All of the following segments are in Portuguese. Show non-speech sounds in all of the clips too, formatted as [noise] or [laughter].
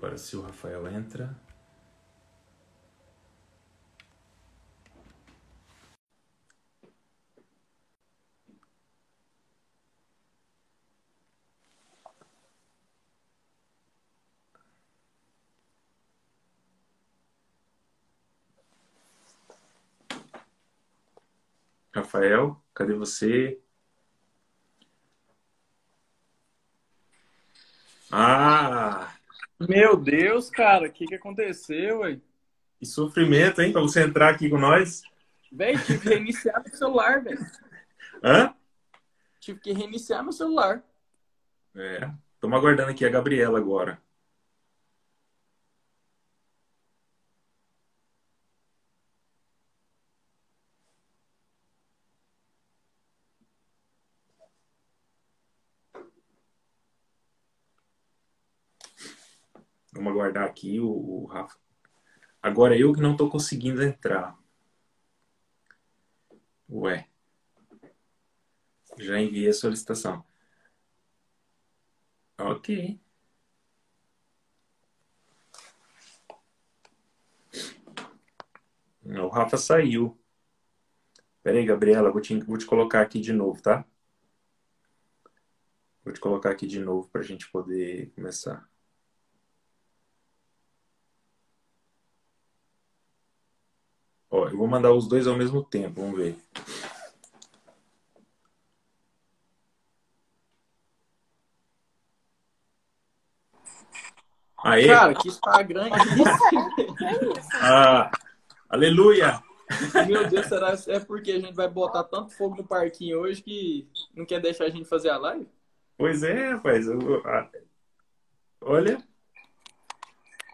agora se o Rafael entra. Rafael, cadê você? Ah! Meu Deus, cara, o que, que aconteceu, ué? Que sofrimento, hein, pra você entrar aqui com nós. Véi, tive que reiniciar meu celular, velho. Hã? Tive que reiniciar meu celular. É. Estamos aguardando aqui a Gabriela agora. Vamos aguardar aqui o, o Rafa. Agora eu que não estou conseguindo entrar. Ué. Já enviei a solicitação. Ok. O Rafa saiu. Pera aí, Gabriela, vou te, vou te colocar aqui de novo, tá? Vou te colocar aqui de novo para a gente poder começar. Ó, eu vou mandar os dois ao mesmo tempo, vamos ver. Aê! Cara, que Instagram [laughs] é esse? [laughs] Ah, aleluia! Meu Deus, será que é porque a gente vai botar tanto fogo no parquinho hoje que não quer deixar a gente fazer a live? Pois é, rapaz. eu- a- olha.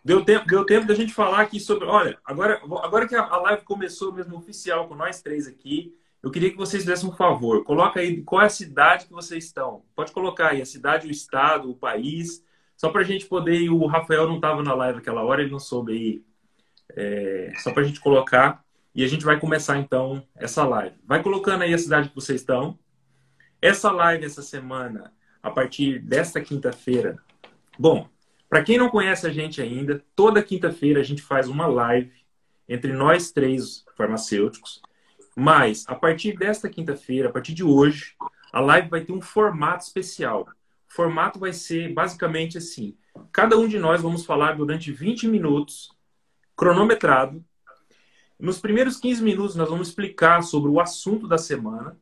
Deu tempo, deu tempo da gente falar aqui sobre. Olha, agora, agora que a live começou mesmo oficial com nós três aqui, eu queria que vocês fizessem um favor. Coloca aí qual é a cidade que vocês estão. Pode colocar aí a cidade, o estado, o país, só para a gente poder. O Rafael não estava na live naquela hora, ele não soube aí. É, só para a gente colocar. E a gente vai começar então essa live. Vai colocando aí a cidade que vocês estão. Essa live essa semana, a partir desta quinta-feira. Bom, para quem não conhece a gente ainda, toda quinta-feira a gente faz uma live entre nós três farmacêuticos. Mas a partir desta quinta-feira, a partir de hoje, a live vai ter um formato especial. O formato vai ser basicamente assim: cada um de nós vamos falar durante 20 minutos, cronometrado. Nos primeiros 15 minutos, nós vamos explicar sobre o assunto da semana,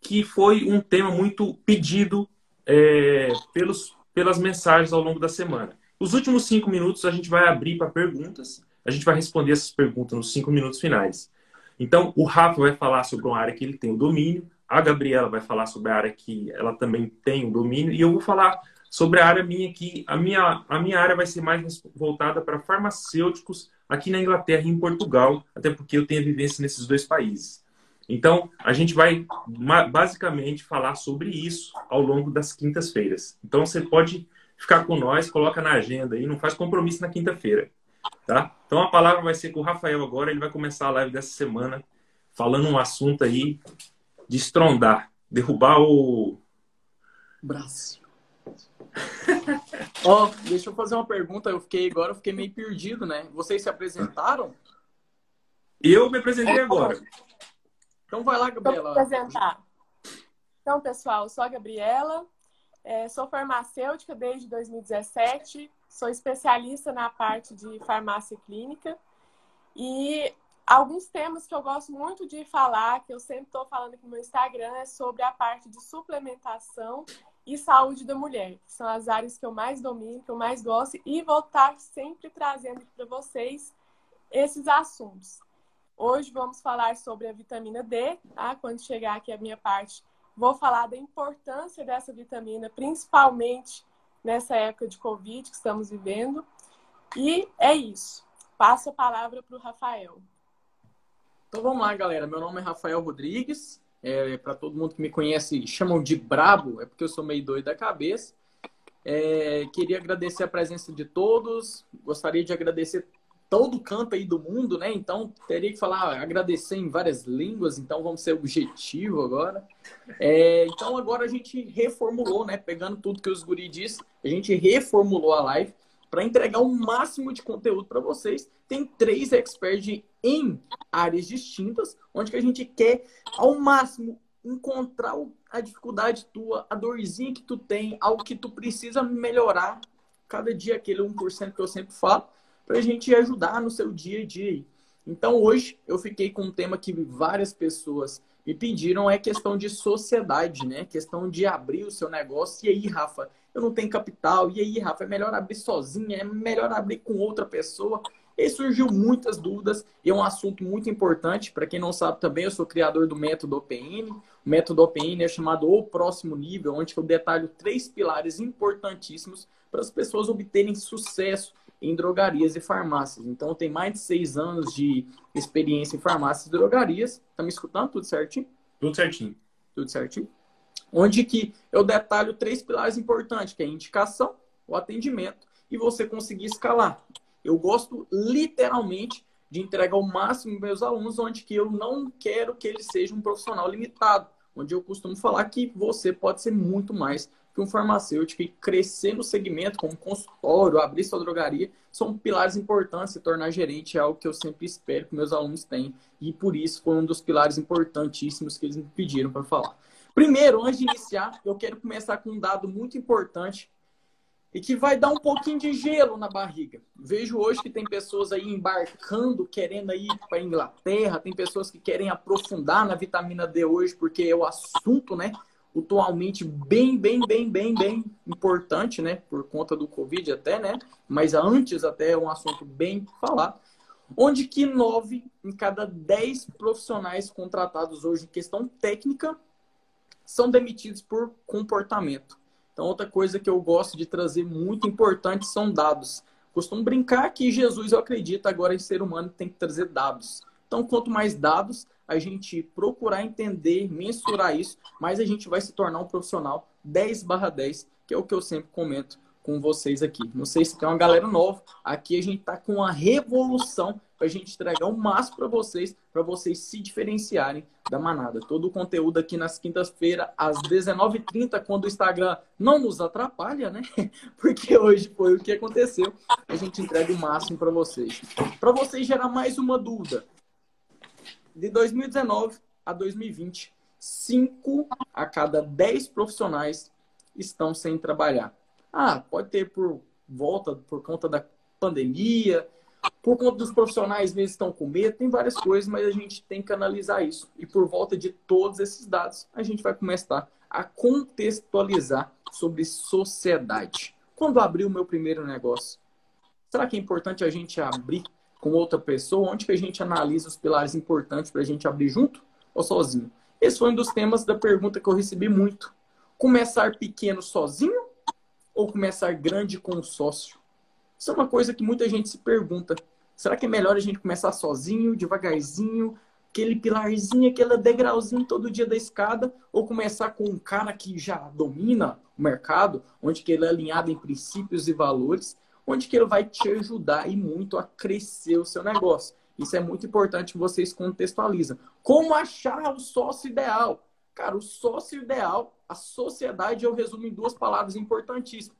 que foi um tema muito pedido é, pelos, pelas mensagens ao longo da semana. Os últimos cinco minutos a gente vai abrir para perguntas. A gente vai responder essas perguntas nos cinco minutos finais. Então, o Rafa vai falar sobre uma área que ele tem o domínio, a Gabriela vai falar sobre a área que ela também tem o domínio, e eu vou falar sobre a área minha que a minha, a minha área vai ser mais voltada para farmacêuticos aqui na Inglaterra e em Portugal, até porque eu tenho vivência nesses dois países. Então, a gente vai basicamente falar sobre isso ao longo das quintas-feiras. Então, você pode ficar com nós, coloca na agenda aí, não faz compromisso na quinta-feira, tá? Então, a palavra vai ser com o Rafael agora, ele vai começar a live dessa semana falando um assunto aí de estrondar, derrubar o braço. [laughs] Ó, oh, deixa eu fazer uma pergunta. Eu fiquei agora, eu fiquei meio perdido, né? Vocês se apresentaram? Eu me apresentei agora. Então vai lá, Gabriela. Vou apresentar. Então, pessoal, eu sou a Gabriela, é, sou farmacêutica desde 2017, sou especialista na parte de farmácia clínica e alguns temas que eu gosto muito de falar, que eu sempre estou falando aqui no meu Instagram, é sobre a parte de suplementação e saúde da mulher, que são as áreas que eu mais domino, que eu mais gosto, e vou estar sempre trazendo para vocês esses assuntos. Hoje vamos falar sobre a vitamina D, tá? Quando chegar aqui a minha parte, vou falar da importância dessa vitamina, principalmente nessa época de Covid que estamos vivendo. E é isso. Passo a palavra para o Rafael. Então vamos lá, galera. Meu nome é Rafael Rodrigues. É, para todo mundo que me conhece, chamam de brabo, é porque eu sou meio doido da cabeça. É, queria agradecer a presença de todos. Gostaria de agradecer todo canto aí do mundo, né? Então teria que falar, agradecer em várias línguas. Então vamos ser objetivo agora. É, então agora a gente reformulou, né? Pegando tudo que os guri disse, a gente reformulou a live. para entregar o máximo de conteúdo para vocês. Tem três experts em áreas distintas, onde que a gente quer ao máximo encontrar a dificuldade tua, a dorzinha que tu tem, algo que tu precisa melhorar cada dia aquele 1% que eu sempre falo, para a gente ajudar no seu dia a dia. Então hoje eu fiquei com um tema que várias pessoas me pediram, é questão de sociedade, né? Questão de abrir o seu negócio. E aí, Rafa, eu não tenho capital. E aí, Rafa, é melhor abrir sozinha, é melhor abrir com outra pessoa. E surgiu muitas dúvidas e é um assunto muito importante. Para quem não sabe também, eu sou criador do método OPN. O método OPN é chamado O Próximo Nível, onde eu detalho três pilares importantíssimos para as pessoas obterem sucesso em drogarias e farmácias. Então, tem mais de seis anos de experiência em farmácias e drogarias. Tá me escutando? Tudo certinho? Tudo certinho. Tudo certinho. Onde que eu detalho três pilares importantes, que é a indicação, o atendimento e você conseguir escalar. Eu gosto literalmente de entregar o máximo para meus alunos, onde que eu não quero que ele seja um profissional limitado, onde eu costumo falar que você pode ser muito mais que um farmacêutico e crescer no segmento, como consultório, abrir sua drogaria, são pilares importantes. Se tornar gerente é algo que eu sempre espero que meus alunos tenham. E por isso foi um dos pilares importantíssimos que eles me pediram para falar. Primeiro, antes de iniciar, eu quero começar com um dado muito importante e que vai dar um pouquinho de gelo na barriga. Vejo hoje que tem pessoas aí embarcando, querendo ir para a Inglaterra, tem pessoas que querem aprofundar na vitamina D hoje, porque é o assunto, né? Atualmente bem, bem, bem, bem, bem importante, né? Por conta do Covid até, né? Mas antes até é um assunto bem falado. Onde que nove em cada dez profissionais contratados hoje em questão técnica são demitidos por comportamento. Então, outra coisa que eu gosto de trazer muito importante são dados. Costumo brincar que Jesus, eu acredito, agora em ser humano tem que trazer dados. Então, quanto mais dados, a gente procurar entender, mensurar isso, mas a gente vai se tornar um profissional 10 barra 10, que é o que eu sempre comento com vocês aqui. Não sei se tem uma galera nova. Aqui a gente está com uma revolução para a gente entregar o máximo para vocês, para vocês se diferenciarem da manada. Todo o conteúdo aqui nas quintas-feiras, às 19h30, quando o Instagram não nos atrapalha, né? [laughs] Porque hoje foi o que aconteceu. A gente entrega o máximo para vocês. Para vocês gerar mais uma dúvida, de 2019 a 2020, 5 a cada 10 profissionais estão sem trabalhar. Ah, pode ter por volta, por conta da pandemia, por conta dos profissionais mesmo estão com medo, tem várias coisas, mas a gente tem que analisar isso. E por volta de todos esses dados, a gente vai começar a contextualizar sobre sociedade. Quando abrir o meu primeiro negócio, será que é importante a gente abrir com outra pessoa, onde que a gente analisa os pilares importantes para a gente abrir junto ou sozinho? Esse foi um dos temas da pergunta que eu recebi muito. Começar pequeno sozinho ou começar grande com um sócio? Isso é uma coisa que muita gente se pergunta. Será que é melhor a gente começar sozinho, devagarzinho, aquele pilarzinho, aquele degrauzinho todo dia da escada, ou começar com um cara que já domina o mercado, onde que ele é alinhado em princípios e valores, onde que ele vai te ajudar e muito a crescer o seu negócio. Isso é muito importante que vocês contextualizam. Como achar o sócio ideal? Cara, o sócio ideal, a sociedade, eu resumo em duas palavras importantíssimas.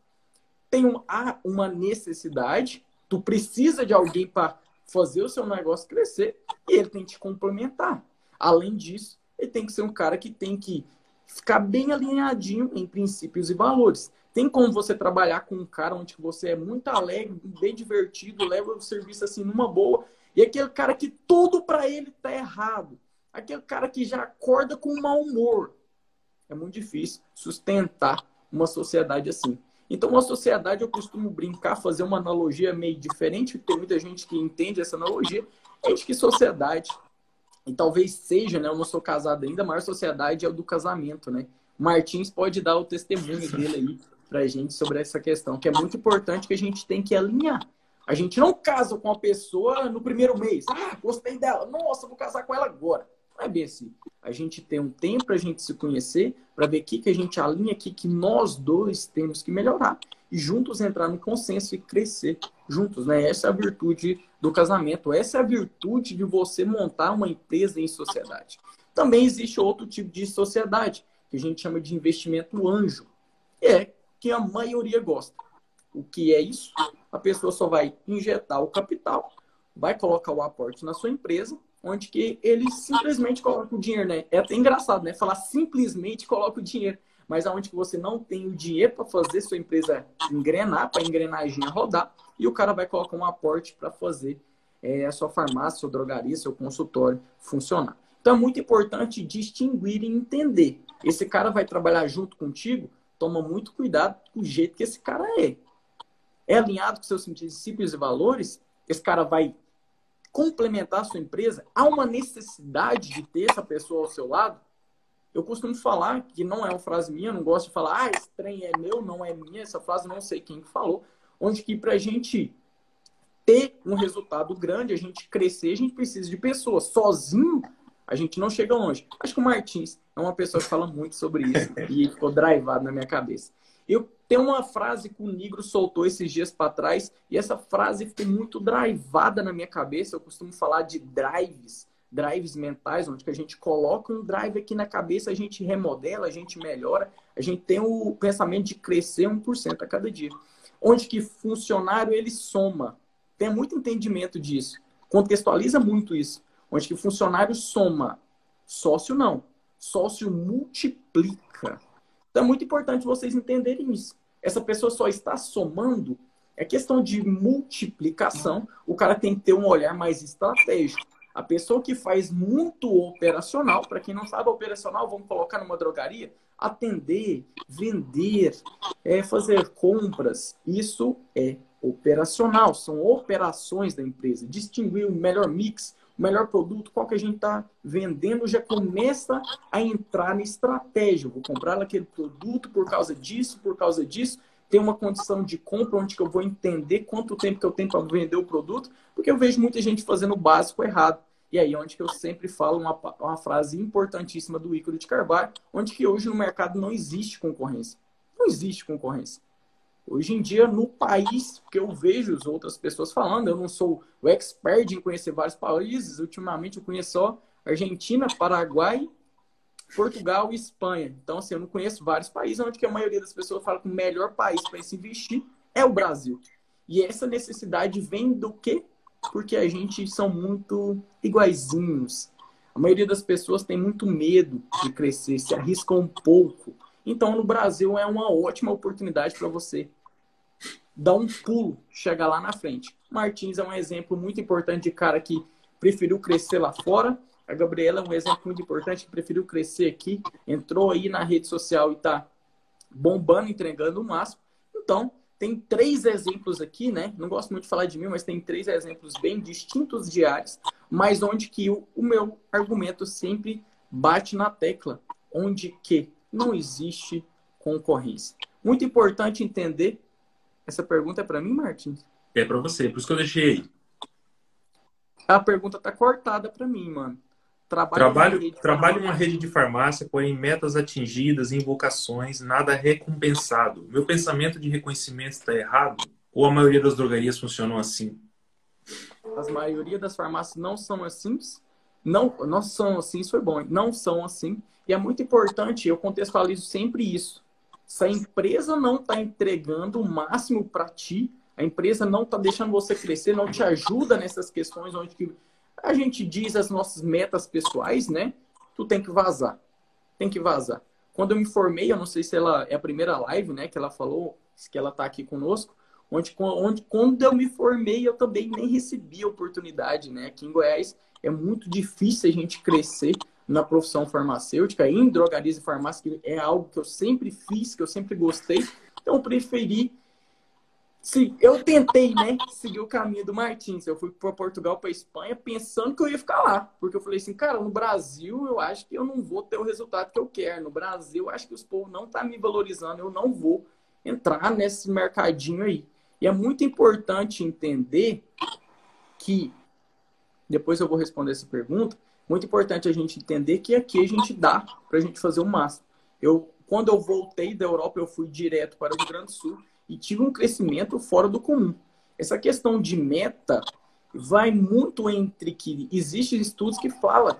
Tem um, há uma necessidade, tu precisa de alguém para fazer o seu negócio crescer e ele tem que te complementar. Além disso, ele tem que ser um cara que tem que ficar bem alinhadinho em princípios e valores. Tem como você trabalhar com um cara onde você é muito alegre, bem divertido, leva o serviço assim numa boa, e aquele cara que tudo para ele tá errado. Aquele cara que já acorda com mau humor. É muito difícil sustentar uma sociedade assim. Então, uma sociedade, eu costumo brincar, fazer uma analogia meio diferente, tem muita gente que entende essa analogia, é de que sociedade, e talvez seja, né, eu não sou casado ainda, a maior sociedade é o do casamento, né? Martins pode dar o testemunho dele aí para a gente sobre essa questão, que é muito importante que a gente tem que alinhar. A gente não casa com a pessoa no primeiro mês. Ah, gostei dela. Nossa, vou casar com ela agora. Não é bem assim. A gente tem um tempo para a gente se conhecer, para ver o que, que a gente alinha aqui, que nós dois temos que melhorar. E juntos entrar no consenso e crescer juntos. Né? Essa é a virtude do casamento. Essa é a virtude de você montar uma empresa em sociedade. Também existe outro tipo de sociedade, que a gente chama de investimento anjo. É que a maioria gosta. O que é isso? A pessoa só vai injetar o capital, vai colocar o aporte na sua empresa, onde que ele simplesmente coloca o dinheiro, né? É até engraçado, né? Falar simplesmente coloca o dinheiro, mas aonde que você não tem o dinheiro para fazer sua empresa engrenar, para a engrenagem rodar, e o cara vai colocar um aporte para fazer é, a sua farmácia, sua drogaria, seu consultório funcionar. Então é muito importante distinguir e entender. Esse cara vai trabalhar junto contigo, toma muito cuidado com o jeito que esse cara é. É alinhado com seus princípios e valores, esse cara vai complementar a sua empresa, há uma necessidade de ter essa pessoa ao seu lado. Eu costumo falar, que não é uma frase minha, não gosto de falar, ah, esse trem é meu, não é minha, essa frase não sei quem falou, onde que para a gente ter um resultado grande, a gente crescer, a gente precisa de pessoas. Sozinho, a gente não chega longe. Acho que o Martins é uma pessoa que fala muito sobre isso [laughs] e ficou drivado na minha cabeça. Eu tenho uma frase que o Negro soltou esses dias para trás e essa frase ficou muito drivada na minha cabeça. Eu costumo falar de drives, drives mentais, onde que a gente coloca um drive aqui na cabeça, a gente remodela, a gente melhora, a gente tem o pensamento de crescer 1% a cada dia. Onde que funcionário ele soma. Tem muito entendimento disso. Contextualiza muito isso. Onde que funcionário soma, sócio não. Sócio multiplica. Então é muito importante vocês entenderem isso. Essa pessoa só está somando. É questão de multiplicação. O cara tem que ter um olhar mais estratégico. A pessoa que faz muito operacional, para quem não sabe, operacional, vamos colocar numa drogaria, atender, vender, é, fazer compras. Isso é operacional, são operações da empresa. Distinguir o melhor mix, o melhor produto, qual que a gente está vendendo, já começa a entrar na estratégia. vou comprar aquele produto por causa disso, por causa disso. Tem uma condição de compra onde que eu vou entender quanto tempo que eu tenho para vender o produto, porque eu vejo muita gente fazendo o básico errado. E aí onde que eu sempre falo uma, uma frase importantíssima do Ícaro de Carvalho, onde que hoje no mercado não existe concorrência. Não existe concorrência. Hoje em dia, no país que eu vejo as outras pessoas falando, eu não sou o expert em conhecer vários países, ultimamente eu conheço só Argentina, Paraguai, Portugal e Espanha. Então, assim, eu não conheço vários países onde a maioria das pessoas fala que o melhor país para se investir é o Brasil. E essa necessidade vem do quê? Porque a gente são muito iguaizinhos. A maioria das pessoas tem muito medo de crescer, se arrisca um pouco. Então, no Brasil é uma ótima oportunidade para você dá um pulo, chega lá na frente. Martins é um exemplo muito importante de cara que preferiu crescer lá fora. A Gabriela é um exemplo muito importante que preferiu crescer aqui, entrou aí na rede social e está bombando, entregando o máximo. Então, tem três exemplos aqui, né? Não gosto muito de falar de mim, mas tem três exemplos bem distintos de áreas, mas onde que o, o meu argumento sempre bate na tecla, onde que não existe concorrência. Muito importante entender essa pergunta é para mim, Martins? É para você, por isso que eu deixei aí. A pergunta tá cortada para mim, mano. Trabalho, trabalho, trabalho em uma rede de farmácia, porém metas atingidas, invocações, nada recompensado. Meu pensamento de reconhecimento está errado? Ou a maioria das drogarias funcionam assim? As maioria das farmácias não são assim. Não, não são assim, isso foi bom. Não são assim. E é muito importante, eu contextualizo sempre isso. Se a empresa não está entregando o máximo para ti, a empresa não está deixando você crescer, não te ajuda nessas questões onde que a gente diz as nossas metas pessoais, né? Tu tem que vazar. Tem que vazar. Quando eu me formei, eu não sei se ela é a primeira live, né, que ela falou, que ela está aqui conosco, onde, onde quando eu me formei, eu também nem recebi a oportunidade, né? Aqui em Goiás é muito difícil a gente crescer na profissão farmacêutica, em drogarias e farmácia, que é algo que eu sempre fiz, que eu sempre gostei. Então, eu preferi. Se, eu tentei, né, seguir o caminho do Martins. Eu fui para Portugal, para Espanha, pensando que eu ia ficar lá. Porque eu falei assim, cara, no Brasil eu acho que eu não vou ter o resultado que eu quero. No Brasil eu acho que os povos não estão tá me valorizando. Eu não vou entrar nesse mercadinho aí. E é muito importante entender que, depois eu vou responder essa pergunta, muito importante a gente entender que aqui a gente dá para a gente fazer o máximo. Eu, quando eu voltei da Europa, eu fui direto para o Rio Grande do Sul e tive um crescimento fora do comum. Essa questão de meta vai muito entre que existem estudos que falam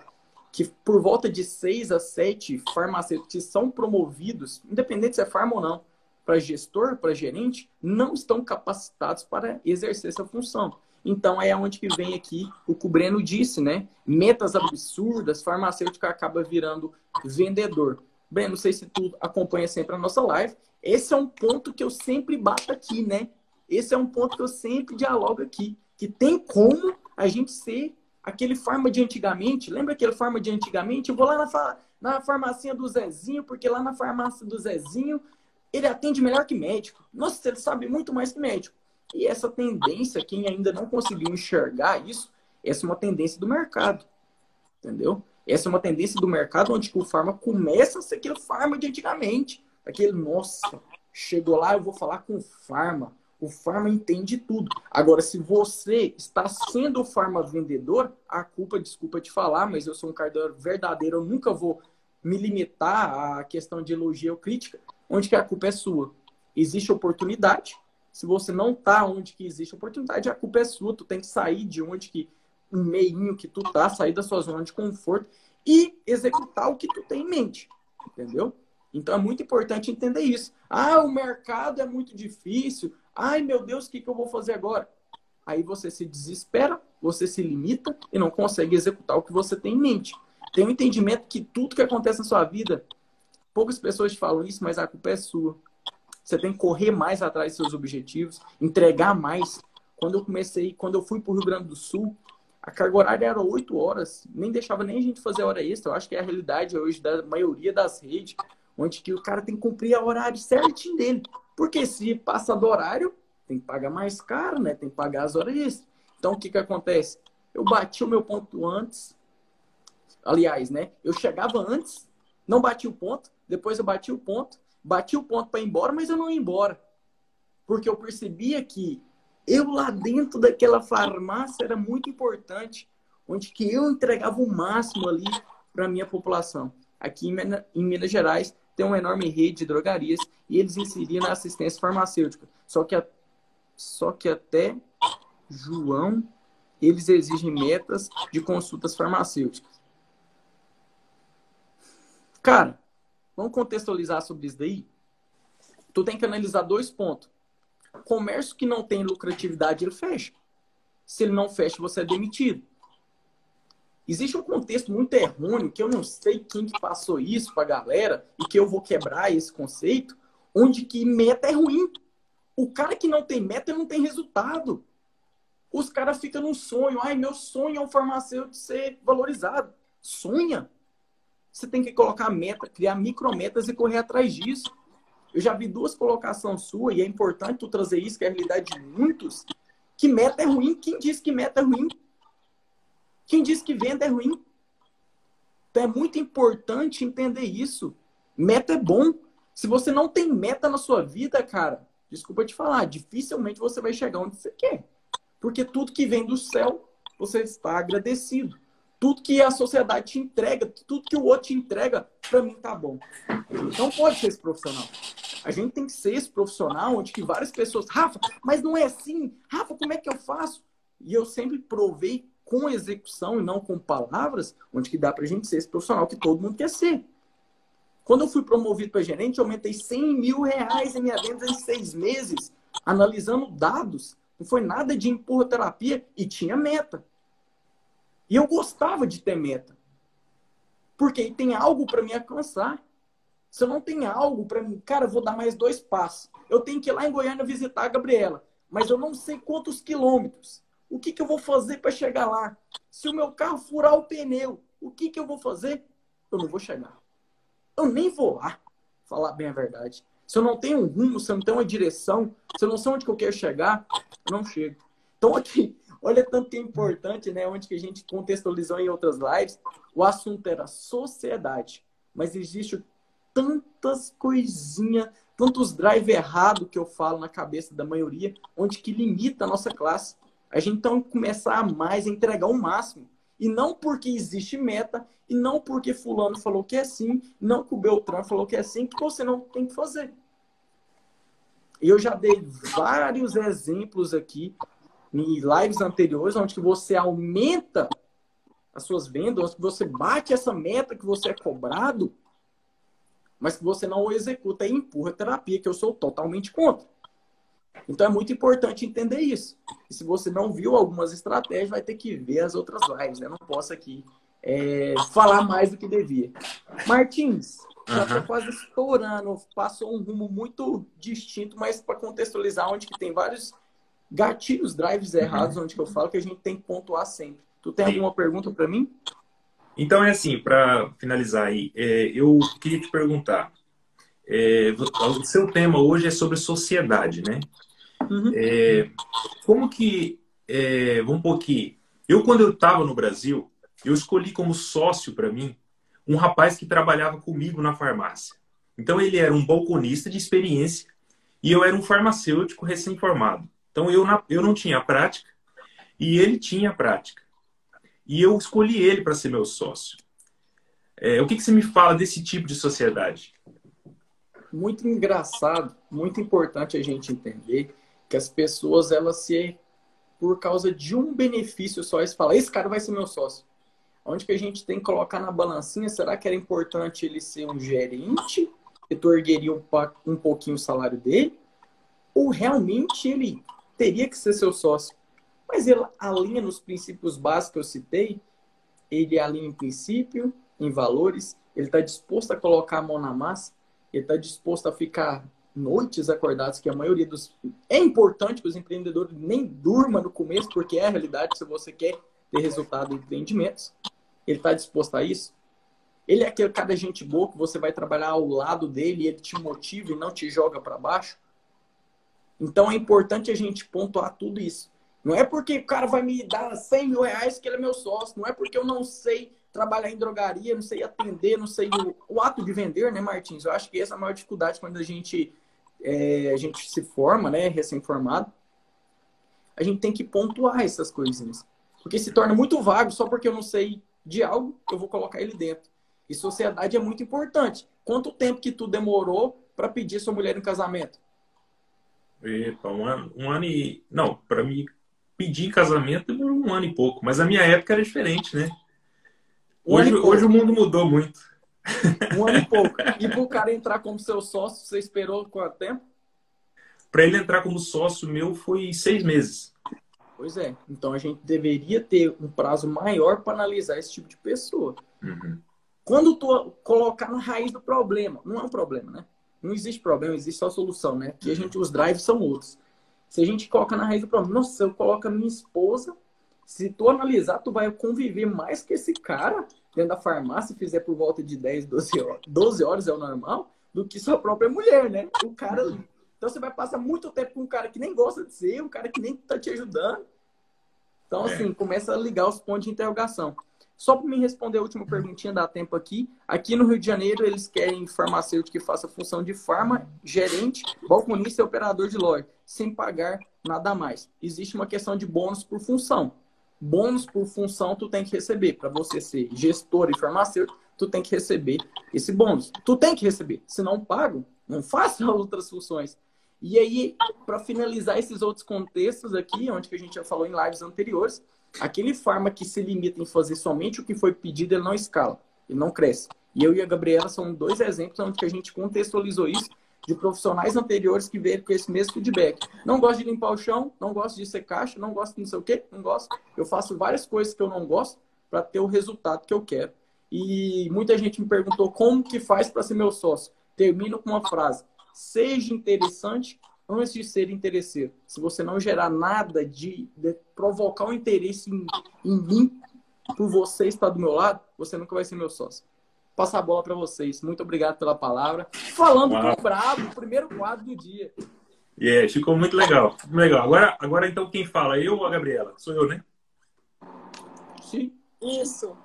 que por volta de seis a sete farmacêuticos que são promovidos, independente se é farma ou não, para gestor, para gerente, não estão capacitados para exercer essa função. Então é onde que vem aqui o que o Breno disse, né? Metas absurdas, farmacêutico acaba virando vendedor. Breno, não sei se tu acompanha sempre a nossa live. Esse é um ponto que eu sempre bato aqui, né? Esse é um ponto que eu sempre dialogo aqui. Que tem como a gente ser aquele farma de antigamente. Lembra aquele farma de antigamente? Eu vou lá na, na farmacinha do Zezinho, porque lá na farmácia do Zezinho ele atende melhor que médico. Nossa, ele sabe muito mais que médico. E essa tendência, quem ainda não conseguiu enxergar isso, essa é uma tendência do mercado. Entendeu? Essa é uma tendência do mercado onde o farma começa a ser aquele farma de antigamente. Aquele, nossa, chegou lá, eu vou falar com o farma. O farma entende tudo. Agora, se você está sendo o farma vendedor, a culpa, desculpa te falar, mas eu sou um cardápio verdadeiro, eu nunca vou me limitar à questão de elogio ou crítica, onde que a culpa é sua. Existe oportunidade, se você não tá onde que existe oportunidade, a culpa é sua. Tu tem que sair de onde que um meinho que tu tá, sair da sua zona de conforto e executar o que tu tem em mente. Entendeu? Então é muito importante entender isso. Ah, o mercado é muito difícil. Ai, meu Deus, o que, que eu vou fazer agora? Aí você se desespera, você se limita e não consegue executar o que você tem em mente. Tem um entendimento que tudo que acontece na sua vida, poucas pessoas falam isso, mas a culpa é sua. Você tem que correr mais atrás dos seus objetivos, entregar mais. Quando eu comecei, quando eu fui para o Rio Grande do Sul, a carga horária era 8 horas, nem deixava nem a gente fazer hora extra. Eu acho que é a realidade hoje da maioria das redes, onde que o cara tem que cumprir a horário certinho dele. Porque se passa do horário, tem que pagar mais caro, né? Tem que pagar as horas extras. Então, o que que acontece? Eu bati o meu ponto antes. Aliás, né? Eu chegava antes, não bati o ponto, depois eu bati o ponto, bati o ponto para ir embora, mas eu não ia embora. Porque eu percebia que eu lá dentro daquela farmácia era muito importante, onde que eu entregava o máximo ali para a minha população. Aqui em Minas Gerais tem uma enorme rede de drogarias e eles inseriam na assistência farmacêutica. Só que, a, só que até João, eles exigem metas de consultas farmacêuticas. Cara, Vamos contextualizar sobre isso daí? Tu tem que analisar dois pontos. Comércio que não tem lucratividade, ele fecha. Se ele não fecha, você é demitido. Existe um contexto muito errôneo, que eu não sei quem que passou isso para a galera, e que eu vou quebrar esse conceito, onde que meta é ruim. O cara que não tem meta, não tem resultado. Os caras ficam num sonho. Ai, meu sonho é um farmacêutico ser valorizado. Sonha você tem que colocar meta, criar micrometas e correr atrás disso. Eu já vi duas colocações suas, e é importante tu trazer isso, que é a realidade de muitos, que meta é ruim. Quem diz que meta é ruim? Quem diz que venda é ruim? Então é muito importante entender isso. Meta é bom. Se você não tem meta na sua vida, cara, desculpa te falar, dificilmente você vai chegar onde você quer. Porque tudo que vem do céu, você está agradecido tudo que a sociedade te entrega, tudo que o outro te entrega, para mim tá bom. Não pode ser esse profissional. A gente tem que ser esse profissional onde que várias pessoas, Rafa, mas não é assim. Rafa, como é que eu faço? E eu sempre provei com execução e não com palavras, onde que dá pra gente ser esse profissional que todo mundo quer ser. Quando eu fui promovido para gerente, eu aumentei 100 mil reais em minha venda em seis meses, analisando dados. Não foi nada de empurra terapia e tinha meta. E eu gostava de ter meta. Porque tem algo para me alcançar. Se eu não tenho algo para mim, cara, eu vou dar mais dois passos. Eu tenho que ir lá em Goiânia visitar a Gabriela, mas eu não sei quantos quilômetros. O que, que eu vou fazer para chegar lá? Se o meu carro furar o pneu, o que, que eu vou fazer? Eu não vou chegar. Eu nem vou lá, falar bem a verdade. Se eu não tenho um rumo, se eu não tenho uma direção, se eu não sei onde que eu quero chegar, eu não chego. Então, aqui, Olha tanto que é importante, né? Onde que a gente contextualizou em outras lives, o assunto era sociedade. Mas existe tantas coisinhas, tantos drive errado que eu falo na cabeça da maioria, onde que limita a nossa classe. A gente então começar a mais, a entregar o máximo. E não porque existe meta, e não porque fulano falou que é assim, não que o Beltrán falou que é assim, que você não tem que fazer. Eu já dei vários exemplos aqui em lives anteriores, onde você aumenta as suas vendas, onde você bate essa meta que você é cobrado, mas que você não executa e empurra a terapia, que eu sou totalmente contra. Então é muito importante entender isso. E se você não viu algumas estratégias, vai ter que ver as outras lives. Né? Não posso aqui é, falar mais do que devia. Martins, já está quase estourando, passou um rumo muito distinto, mas para contextualizar onde que tem vários gatilhos, drives errados, uhum. onde que eu falo que a gente tem que pontuar sempre. Tu tem Sim. alguma pergunta para mim? Então é assim, para finalizar aí, é, eu queria te perguntar. É, o seu tema hoje é sobre sociedade, né? Uhum. É, como que, é, vamos pôr aqui, eu quando eu estava no Brasil, eu escolhi como sócio para mim um rapaz que trabalhava comigo na farmácia. Então ele era um balconista de experiência e eu era um farmacêutico recém-formado. Então eu, eu não tinha prática e ele tinha prática. E eu escolhi ele para ser meu sócio. É, o que, que você me fala desse tipo de sociedade? Muito engraçado, muito importante a gente entender que as pessoas, elas se, por causa de um benefício só, eles falam, esse cara vai ser meu sócio. Onde que a gente tem que colocar na balancinha, será que era importante ele ser um gerente, que tu ergueria um, um pouquinho o salário dele? Ou realmente ele teria que ser seu sócio? Mas ele alinha nos princípios básicos que eu citei, ele alinha em princípio, em valores, ele está disposto a colocar a mão na massa, ele está disposto a ficar noites acordadas, que a maioria dos. É importante que os empreendedores nem durmam no começo, porque é a realidade se você quer ter resultado em empreendimentos. Ele está disposto a isso? Ele é aquele cara gente boa que você vai trabalhar ao lado dele e ele te motiva e não te joga para baixo? Então é importante a gente pontuar tudo isso. Não é porque o cara vai me dar 100 mil reais que ele é meu sócio. Não é porque eu não sei trabalhar em drogaria, não sei atender, não sei o, o ato de vender, né, Martins? Eu acho que essa é a maior dificuldade quando a gente, é, a gente se forma, né, recém-formado. A gente tem que pontuar essas coisinhas. Porque se torna muito vago só porque eu não sei de algo, eu vou colocar ele dentro. E sociedade é muito importante. Quanto tempo que tu demorou para pedir sua mulher em casamento? Epa, um ano, um ano e. Não, para mim pedir casamento demorou um ano e pouco, mas a minha época era diferente, né? Um hoje, hoje o mundo mudou muito. Um ano e [laughs] pouco. E para o cara entrar como seu sócio, você esperou quanto tempo? Para ele entrar como sócio meu foi seis meses. Pois é. Então a gente deveria ter um prazo maior para analisar esse tipo de pessoa. Uhum. Quando tu colocar na raiz do problema, não é um problema, né? Não existe problema, existe só solução, né? Que a gente, os drives são outros. Se a gente coloca na raiz do problema, nossa, eu coloco a minha esposa, se tu analisar, tu vai conviver mais que esse cara dentro da farmácia, fizer por volta de 10, 12 horas, 12 horas é o normal, do que sua própria mulher, né? O cara ali. Então você vai passar muito tempo com um cara que nem gosta de ser, um cara que nem tá te ajudando. Então, é. assim, começa a ligar os pontos de interrogação. Só para me responder a última perguntinha, dá tempo aqui. Aqui no Rio de Janeiro, eles querem farmacêutico que faça função de farma, gerente, balconista e operador de loja, sem pagar nada mais. Existe uma questão de bônus por função. Bônus por função tu tem que receber. Para você ser gestor e farmacêutico, tu tem que receber esse bônus. Tu tem que receber. Se não pago, não faça [laughs] outras funções. E aí, para finalizar esses outros contextos aqui, onde que a gente já falou em lives anteriores, aquele farma que se limita em fazer somente o que foi pedido, ele não escala, ele não cresce. E eu e a Gabriela são dois exemplos onde a gente contextualizou isso de profissionais anteriores que veio com esse mesmo feedback. Não gosto de limpar o chão, não gosto de ser caixa, não gosto de não sei o quê, não gosto. Eu faço várias coisas que eu não gosto para ter o resultado que eu quero. E muita gente me perguntou como que faz para ser meu sócio. Termino com uma frase: seja interessante antes de ser interesseiro. Se você não gerar nada de, de provocar um interesse em, em mim, por você estar do meu lado, você nunca vai ser meu sócio. Passar a bola para vocês. Muito obrigado pela palavra. Falando Uau. com o Brabo, primeiro quadro do dia. Yeah, ficou muito legal. legal. Agora, agora, então, quem fala? Eu ou a Gabriela? Sou eu, né? Sim. Isso.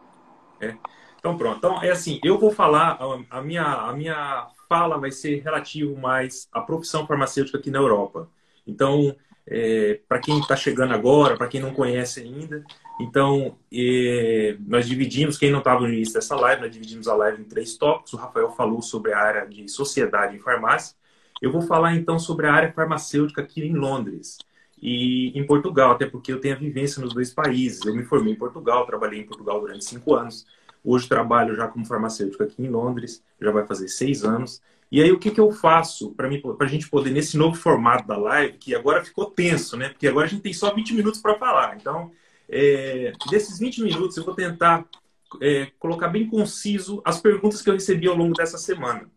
É. Então, pronto. Então, é assim, eu vou falar, a minha, a minha fala vai ser relativo mais à profissão farmacêutica aqui na Europa. Então, é, para quem está chegando agora, para quem não conhece ainda, então é, nós dividimos, quem não estava no início dessa live, nós dividimos a live em três tópicos. O Rafael falou sobre a área de sociedade em farmácia. Eu vou falar então sobre a área farmacêutica aqui em Londres e em Portugal, até porque eu tenho a vivência nos dois países. Eu me formei em Portugal, trabalhei em Portugal durante cinco anos. Hoje trabalho já como farmacêutico aqui em Londres, já vai fazer seis anos. E aí, o que, que eu faço para a gente poder, nesse novo formato da live, que agora ficou tenso, né? Porque agora a gente tem só 20 minutos para falar. Então, é, desses 20 minutos, eu vou tentar é, colocar bem conciso as perguntas que eu recebi ao longo dessa semana.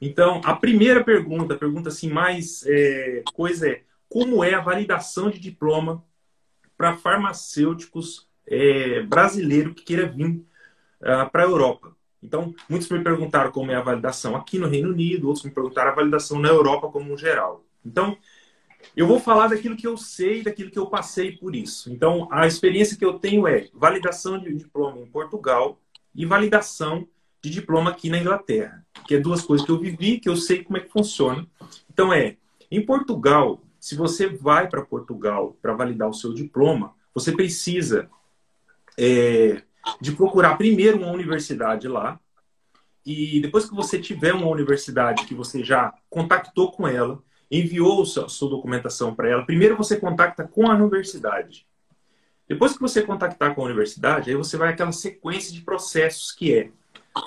Então, a primeira pergunta, a pergunta assim mais é, coisa é como é a validação de diploma para farmacêuticos é, brasileiros que queiram vir uh, para a Europa? Então, muitos me perguntaram como é a validação aqui no Reino Unido, outros me perguntaram a validação na Europa como um geral. Então, eu vou falar daquilo que eu sei, daquilo que eu passei por isso. Então, a experiência que eu tenho é validação de diploma em Portugal e validação de diploma aqui na Inglaterra, que é duas coisas que eu vivi, que eu sei como é que funciona. Então, é, em Portugal, se você vai para Portugal para validar o seu diploma, você precisa é, de procurar primeiro uma universidade lá, e depois que você tiver uma universidade que você já contactou com ela, enviou a sua documentação para ela, primeiro você contacta com a universidade. Depois que você contactar com a universidade, aí você vai aquela sequência de processos que é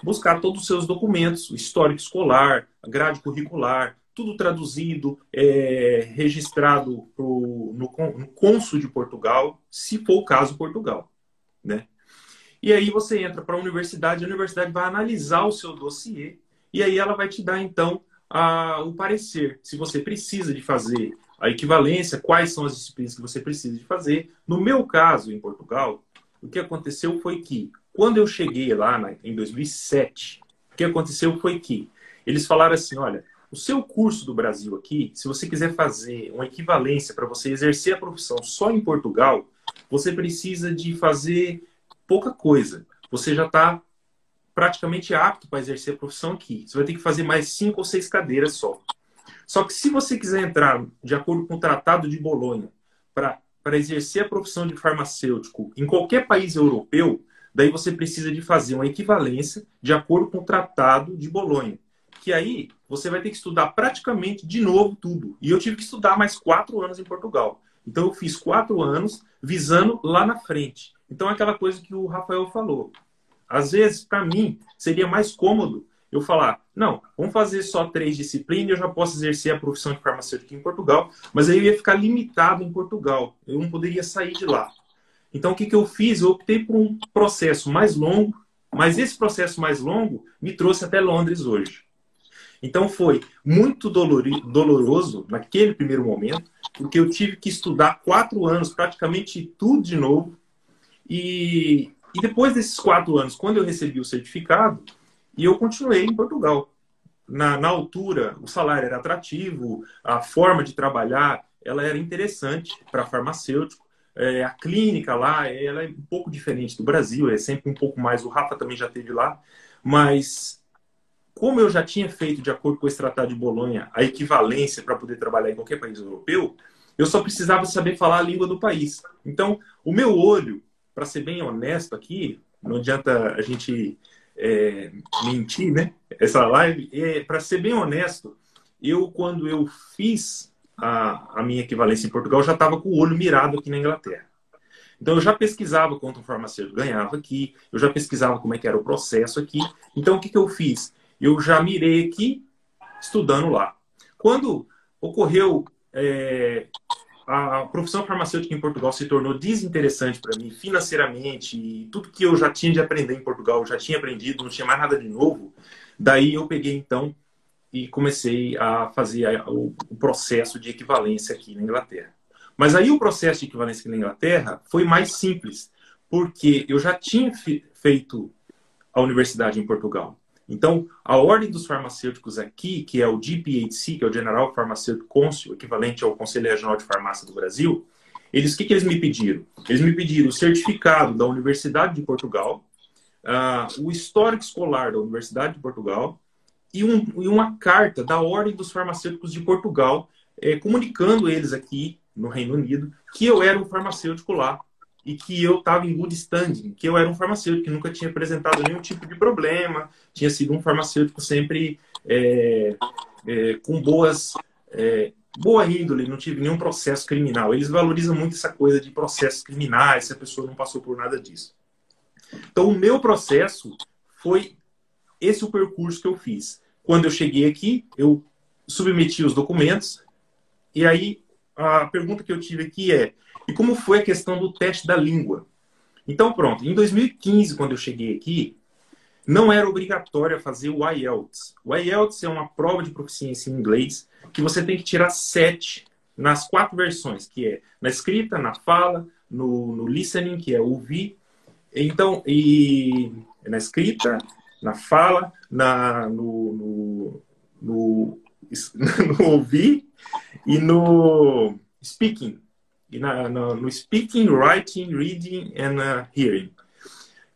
buscar todos os seus documentos, o histórico escolar, a grade curricular, tudo traduzido, é, registrado pro, no, no cônsul de Portugal, se for o caso Portugal, né? E aí você entra para a universidade, a universidade vai analisar o seu dossiê e aí ela vai te dar então a, o parecer, se você precisa de fazer a equivalência, quais são as disciplinas que você precisa de fazer. No meu caso, em Portugal, o que aconteceu foi que, quando eu cheguei lá na, em 2007, o que aconteceu foi que eles falaram assim: olha, o seu curso do Brasil aqui, se você quiser fazer uma equivalência para você exercer a profissão só em Portugal, você precisa de fazer pouca coisa. Você já está praticamente apto para exercer a profissão aqui. Você vai ter que fazer mais cinco ou seis cadeiras só. Só que se você quiser entrar de acordo com o Tratado de Bolonha para exercer a profissão de farmacêutico em qualquer país europeu, daí você precisa de fazer uma equivalência de acordo com o Tratado de Bolonha. Que aí você vai ter que estudar praticamente de novo tudo. E eu tive que estudar mais quatro anos em Portugal. Então eu fiz quatro anos visando lá na frente. Então aquela coisa que o Rafael falou. Às vezes, para mim, seria mais cômodo eu falar, não, vamos fazer só três disciplinas eu já posso exercer a profissão de farmacêutico em Portugal, mas aí eu ia ficar limitado em Portugal, eu não poderia sair de lá. Então, o que, que eu fiz? Eu optei por um processo mais longo, mas esse processo mais longo me trouxe até Londres hoje. Então, foi muito doloroso naquele primeiro momento, porque eu tive que estudar quatro anos, praticamente tudo de novo, e e depois desses quatro anos, quando eu recebi o certificado, e eu continuei em Portugal. Na, na altura, o salário era atrativo, a forma de trabalhar ela era interessante para farmacêutico. É, a clínica lá ela é um pouco diferente do Brasil, é sempre um pouco mais. O Rafa também já teve lá, mas como eu já tinha feito, de acordo com esse Tratado de Bolonha, a equivalência para poder trabalhar em qualquer país europeu, eu só precisava saber falar a língua do país. Então, o meu olho para ser bem honesto aqui, não adianta a gente é, mentir, né? Essa live, é, para ser bem honesto, eu, quando eu fiz a, a minha equivalência em Portugal, já estava com o olho mirado aqui na Inglaterra. Então, eu já pesquisava quanto um farmacêutico ganhava aqui, eu já pesquisava como é que era o processo aqui. Então, o que, que eu fiz? Eu já mirei aqui, estudando lá. Quando ocorreu é, a profissão farmacêutica em Portugal se tornou desinteressante para mim financeiramente e tudo que eu já tinha de aprender em Portugal, eu já tinha aprendido, não tinha mais nada de novo. Daí eu peguei então e comecei a fazer o processo de equivalência aqui na Inglaterra. Mas aí o processo de equivalência aqui na Inglaterra foi mais simples, porque eu já tinha feito a universidade em Portugal. Então, a ordem dos farmacêuticos aqui, que é o GPHC, que é o General Pharmaceutical Council, equivalente ao Conselho Regional de Farmácia do Brasil, eles, o que, que eles me pediram? Eles me pediram o certificado da Universidade de Portugal, uh, o histórico escolar da Universidade de Portugal e, um, e, uma carta da Ordem dos Farmacêuticos de Portugal, eh, comunicando eles aqui no Reino Unido que eu era um farmacêutico lá e que eu estava em good standing, que eu era um farmacêutico que nunca tinha apresentado nenhum tipo de problema, tinha sido um farmacêutico sempre é, é, com boas é, boa índole, não tive nenhum processo criminal. Eles valorizam muito essa coisa de processos criminais, se a pessoa não passou por nada disso. Então, o meu processo foi esse o percurso que eu fiz. Quando eu cheguei aqui, eu submeti os documentos, e aí a pergunta que eu tive aqui é: e como foi a questão do teste da língua? Então, pronto, em 2015, quando eu cheguei aqui, não era obrigatório fazer o IELTS. O IELTS é uma prova de proficiência em inglês que você tem que tirar sete nas quatro versões, que é na escrita, na fala, no, no listening, que é ouvir, então, e na escrita, na fala, na, no, no, no, [laughs] no ouvir e no speaking. Na, no, no speaking, writing, reading and uh, hearing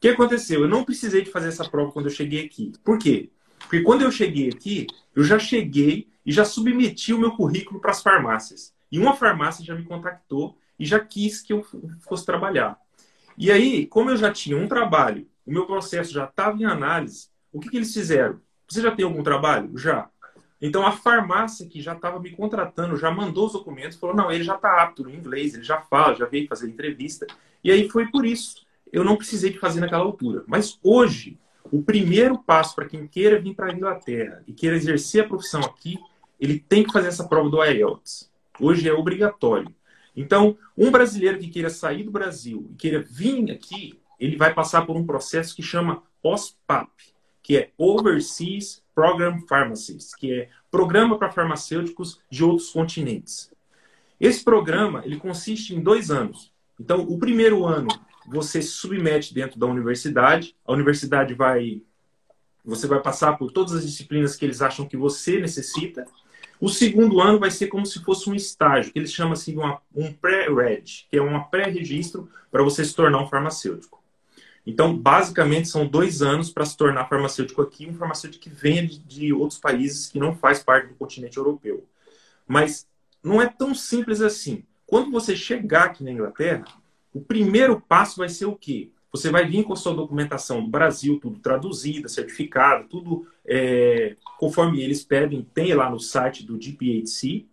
que aconteceu? Eu não precisei de fazer essa prova quando eu cheguei aqui. Por quê? Porque quando eu cheguei aqui, eu já cheguei e já submeti o meu currículo para as farmácias. E uma farmácia já me contactou e já quis que eu fosse trabalhar. E aí, como eu já tinha um trabalho, o meu processo já estava em análise, o que, que eles fizeram? Você já tem algum trabalho? Já. Então a farmácia que já estava me contratando já mandou os documentos, falou: não, ele já está apto no inglês, ele já fala, já veio fazer entrevista. E aí foi por isso eu não precisei de fazer naquela altura. Mas hoje, o primeiro passo para quem queira vir para a Inglaterra e queira exercer a profissão aqui, ele tem que fazer essa prova do IELTS. Hoje é obrigatório. Então, um brasileiro que queira sair do Brasil e queira vir aqui, ele vai passar por um processo que chama OSPAP, que é Overseas Program Pharmacists, que é Programa para Farmacêuticos de Outros Continentes. Esse programa ele consiste em dois anos. Então, o primeiro ano você se submete dentro da universidade, a universidade vai. Você vai passar por todas as disciplinas que eles acham que você necessita. O segundo ano vai ser como se fosse um estágio, que eles chamam assim uma, um pré-reg, que é um pré-registro para você se tornar um farmacêutico. Então, basicamente, são dois anos para se tornar farmacêutico aqui, um farmacêutico que venha de, de outros países que não faz parte do continente europeu. Mas não é tão simples assim. Quando você chegar aqui na Inglaterra, o primeiro passo vai ser o quê? Você vai vir com a sua documentação do Brasil, tudo traduzida, certificado, tudo é, conforme eles pedem, tem lá no site do GPHC.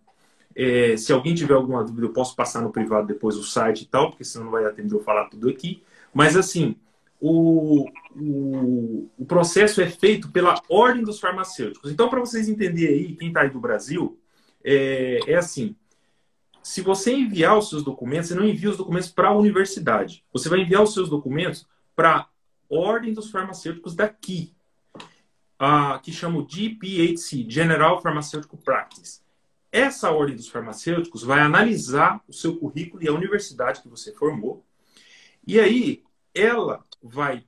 É, se alguém tiver alguma dúvida, eu posso passar no privado depois o site e tal, porque senão não vai atender eu falar tudo aqui. Mas assim, o, o, o processo é feito pela ordem dos farmacêuticos. Então, para vocês entenderem aí, quem está aí do Brasil, é, é assim: se você enviar os seus documentos, você não envia os documentos para a universidade. Você vai enviar os seus documentos para a Ordem dos Farmacêuticos daqui, uh, que chama o GPHC, General Pharmaceutical Practice. Essa Ordem dos Farmacêuticos vai analisar o seu currículo e a universidade que você formou. E aí, ela vai,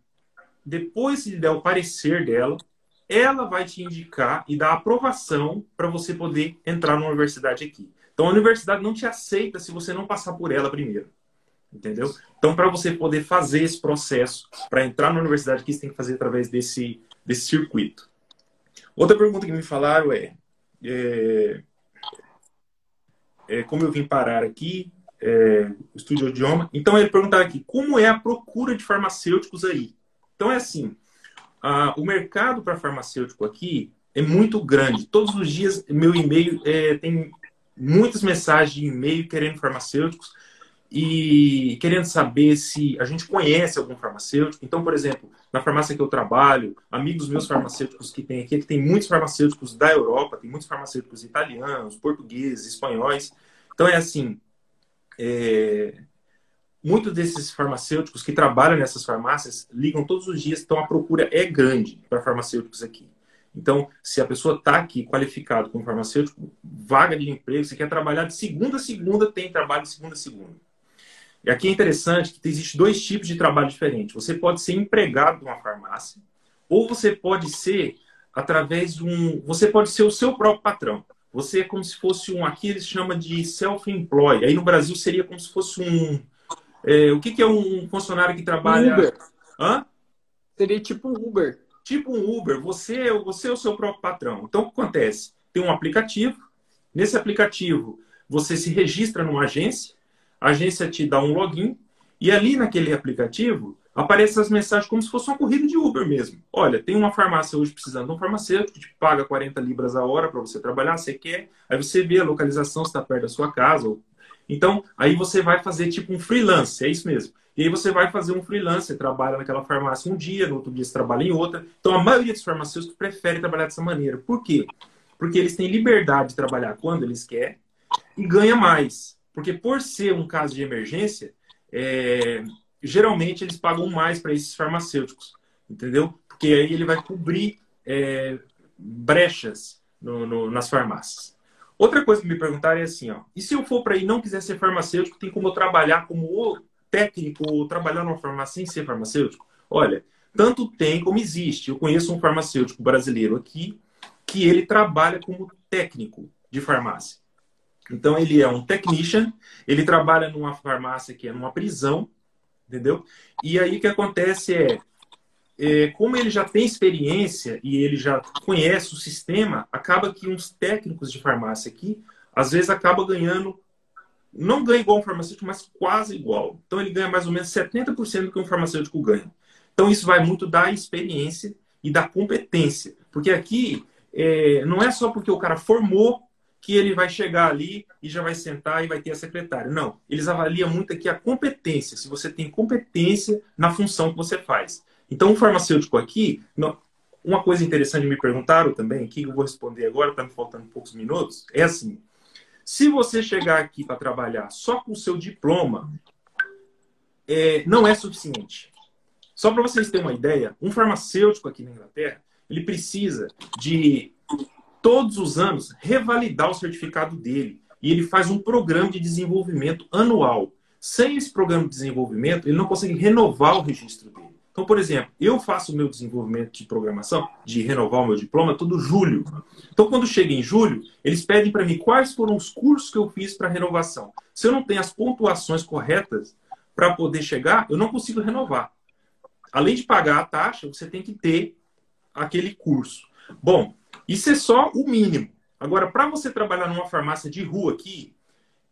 depois de der o parecer dela, ela vai te indicar e dar aprovação para você poder entrar na universidade aqui. Então a universidade não te aceita se você não passar por ela primeiro. Entendeu? Então, para você poder fazer esse processo, para entrar na universidade aqui, você tem que fazer através desse, desse circuito. Outra pergunta que me falaram é, é, é como eu vim parar aqui, é, estudo de idioma. Então, ele perguntaram aqui, como é a procura de farmacêuticos aí? Então, é assim, a, o mercado para farmacêutico aqui é muito grande. Todos os dias, meu e-mail é, tem muitas mensagens de e-mail querendo farmacêuticos e querendo saber se a gente conhece algum farmacêutico. Então, por exemplo, na farmácia que eu trabalho, amigos meus farmacêuticos que tem aqui, que tem muitos farmacêuticos da Europa, tem muitos farmacêuticos italianos, portugueses, espanhóis. Então, é assim, é... muitos desses farmacêuticos que trabalham nessas farmácias ligam todos os dias, então a procura é grande para farmacêuticos aqui. Então, se a pessoa está aqui qualificado como farmacêutico, vaga de emprego, você quer trabalhar de segunda a segunda, tem trabalho de segunda a segunda. E aqui é interessante que existe dois tipos de trabalho diferentes. Você pode ser empregado de uma farmácia, ou você pode ser através de um. Você pode ser o seu próprio patrão. Você é como se fosse um. Aqui eles chamam de self-employed. Aí no Brasil seria como se fosse um. É, o que, que, é um funcionário que trabalha. Uber. Hã? Seria tipo um Uber. Tipo um Uber, você, você é o seu próprio patrão. Então, o que acontece? Tem um aplicativo. Nesse aplicativo, você se registra numa agência. A agência te dá um login. E ali naquele aplicativo, aparecem as mensagens como se fosse uma corrida de Uber mesmo. Olha, tem uma farmácia hoje precisando de um farmacêutico, te paga 40 libras a hora para você trabalhar, você quer. Aí você vê a localização, se está perto da sua casa. Então, aí você vai fazer tipo um freelance, é isso mesmo. E aí você vai fazer um freelance, você trabalha naquela farmácia um dia, no outro dia você trabalha em outra. Então a maioria dos farmacêuticos prefere trabalhar dessa maneira. Por quê? Porque eles têm liberdade de trabalhar quando eles querem e ganha mais. Porque por ser um caso de emergência, é... geralmente eles pagam mais para esses farmacêuticos, entendeu? Porque aí ele vai cobrir é... brechas no, no, nas farmácias. Outra coisa que me perguntaram é assim, ó, e se eu for para aí não quiser ser farmacêutico, tem como eu trabalhar como técnico ou trabalhar numa farmácia sem ser farmacêutico? Olha, tanto tem como existe. Eu conheço um farmacêutico brasileiro aqui que ele trabalha como técnico de farmácia. Então ele é um technician, ele trabalha numa farmácia que é numa prisão, entendeu? E aí o que acontece é, é, como ele já tem experiência e ele já conhece o sistema, acaba que uns técnicos de farmácia aqui, às vezes acaba ganhando não ganha igual um farmacêutico, mas quase igual. Então ele ganha mais ou menos 70% do que um farmacêutico ganha. Então isso vai muito da experiência e da competência. Porque aqui é, não é só porque o cara formou que ele vai chegar ali e já vai sentar e vai ter a secretária. Não, eles avaliam muito aqui a competência, se você tem competência na função que você faz. Então, o farmacêutico aqui, uma coisa interessante me perguntaram também, que eu vou responder agora, está me faltando poucos minutos, é assim: se você chegar aqui para trabalhar só com o seu diploma, é, não é suficiente. Só para vocês terem uma ideia, um farmacêutico aqui na Inglaterra, ele precisa de todos os anos revalidar o certificado dele. E ele faz um programa de desenvolvimento anual. Sem esse programa de desenvolvimento, ele não consegue renovar o registro dele. Então, por exemplo, eu faço o meu desenvolvimento de programação, de renovar o meu diploma, todo julho. Então, quando chega em julho, eles pedem para mim quais foram os cursos que eu fiz para renovação. Se eu não tenho as pontuações corretas para poder chegar, eu não consigo renovar. Além de pagar a taxa, você tem que ter aquele curso. Bom, isso é só o mínimo. Agora, para você trabalhar numa farmácia de rua aqui,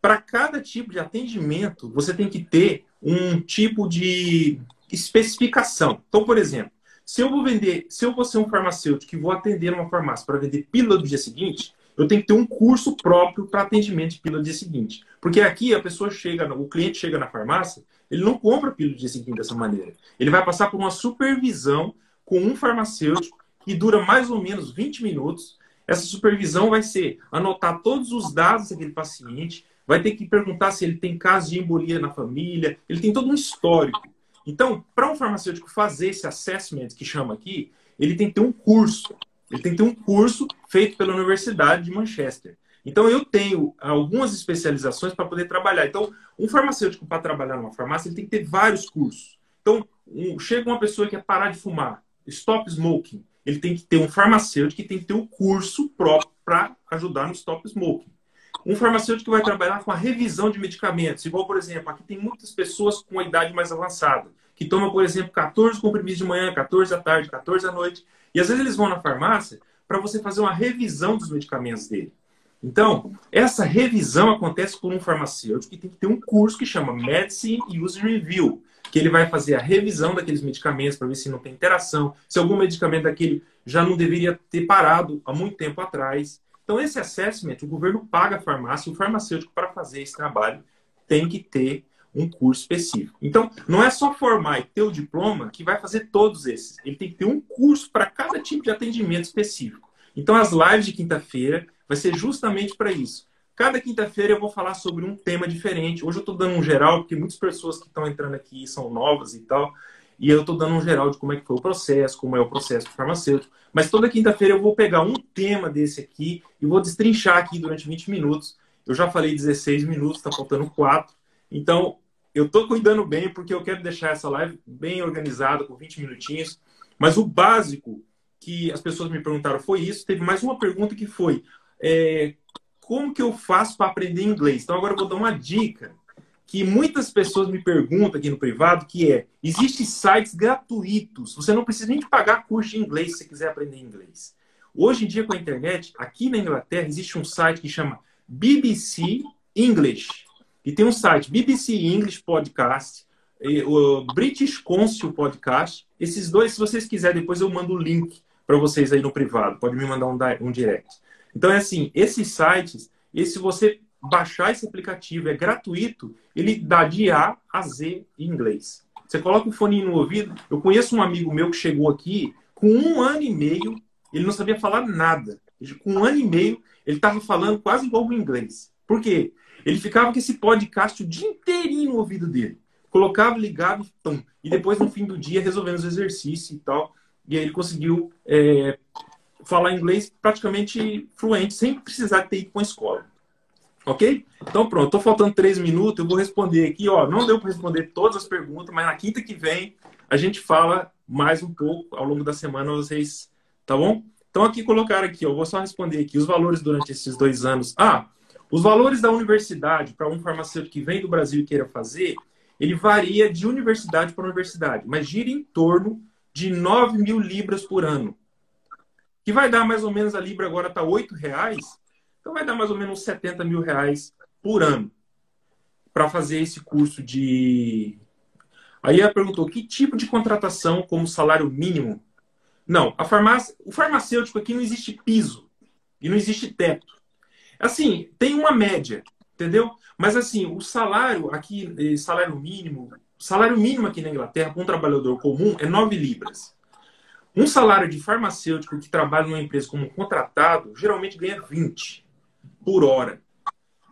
para cada tipo de atendimento, você tem que ter um tipo de especificação. Então, por exemplo, se eu vou vender, se eu vou ser um farmacêutico e vou atender uma farmácia para vender pílula do dia seguinte, eu tenho que ter um curso próprio para atendimento de pílula do dia seguinte. Porque aqui a pessoa chega, o cliente chega na farmácia, ele não compra pílula do dia seguinte dessa maneira. Ele vai passar por uma supervisão com um farmacêutico que dura mais ou menos 20 minutos. Essa supervisão vai ser anotar todos os dados daquele paciente, vai ter que perguntar se ele tem caso de embolia na família, ele tem todo um histórico. Então, para um farmacêutico fazer esse assessment que chama aqui, ele tem que ter um curso. Ele tem que ter um curso feito pela Universidade de Manchester. Então, eu tenho algumas especializações para poder trabalhar. Então, um farmacêutico, para trabalhar numa farmácia, ele tem que ter vários cursos. Então, um, chega uma pessoa que quer parar de fumar, stop smoking. Ele tem que ter um farmacêutico que tem que ter um curso próprio para ajudar no stop smoking. Um farmacêutico vai trabalhar com a revisão de medicamentos, igual, por exemplo, aqui tem muitas pessoas com a idade mais avançada, que tomam, por exemplo, 14 comprimidos de manhã, 14 à tarde, 14 à noite, e às vezes eles vão na farmácia para você fazer uma revisão dos medicamentos dele. Então, essa revisão acontece por um farmacêutico que tem que ter um curso que chama Medicine Use Review, que ele vai fazer a revisão daqueles medicamentos para ver se não tem interação, se algum medicamento daquele já não deveria ter parado há muito tempo atrás. Então, esse assessment, o governo paga a farmácia, o farmacêutico, para fazer esse trabalho, tem que ter um curso específico. Então, não é só formar e ter o diploma que vai fazer todos esses. Ele tem que ter um curso para cada tipo de atendimento específico. Então, as lives de quinta-feira vai ser justamente para isso. Cada quinta-feira eu vou falar sobre um tema diferente. Hoje eu estou dando um geral, porque muitas pessoas que estão entrando aqui são novas e tal. E eu estou dando um geral de como é que foi o processo, como é o processo farmacêutico. Mas toda quinta-feira eu vou pegar um tema desse aqui e vou destrinchar aqui durante 20 minutos. Eu já falei 16 minutos, está faltando 4. Então, eu estou cuidando bem porque eu quero deixar essa live bem organizada, com 20 minutinhos. Mas o básico que as pessoas me perguntaram foi isso. Teve mais uma pergunta que foi: é, como que eu faço para aprender inglês? Então, agora eu vou dar uma dica que muitas pessoas me perguntam aqui no privado, que é, existem sites gratuitos, você não precisa nem de pagar curso de inglês se você quiser aprender inglês. Hoje em dia, com a internet, aqui na Inglaterra, existe um site que chama BBC English. E tem um site, BBC English Podcast, o British Council Podcast. Esses dois, se vocês quiserem, depois eu mando o link para vocês aí no privado. Pode me mandar um direct. Então, é assim, esses sites, e se você baixar esse aplicativo, é gratuito. Ele dá de A a Z em inglês. Você coloca o fone no ouvido. Eu conheço um amigo meu que chegou aqui com um ano e meio, ele não sabia falar nada. Com um ano e meio, ele estava falando quase igual o inglês. Por quê? Ele ficava com esse podcast o dia inteirinho no ouvido dele. Colocava, ligava pum, e depois, no fim do dia, resolvendo os exercícios e tal. E aí ele conseguiu é, falar inglês praticamente fluente, sem precisar ter ido para uma escola. Ok? Então pronto, estou faltando três minutos, eu vou responder aqui. Ó, não deu para responder todas as perguntas, mas na quinta que vem a gente fala mais um pouco ao longo da semana, vocês, tá bom? Então aqui colocar aqui, eu vou só responder aqui os valores durante esses dois anos. Ah, os valores da universidade para um farmacêutico que vem do Brasil e queira fazer, ele varia de universidade para universidade, mas gira em torno de 9 mil libras por ano que vai dar mais ou menos, a Libra agora está R$ reais, então vai dar mais ou menos 70 mil reais por ano para fazer esse curso de. Aí ela perguntou: que tipo de contratação como salário mínimo? Não, a farmácia, o farmacêutico aqui não existe piso e não existe teto. Assim, tem uma média, entendeu? Mas assim, o salário aqui, eh, salário mínimo, salário mínimo aqui na Inglaterra para um trabalhador comum é 9 libras. Um salário de farmacêutico que trabalha numa empresa como contratado geralmente ganha 20 por hora.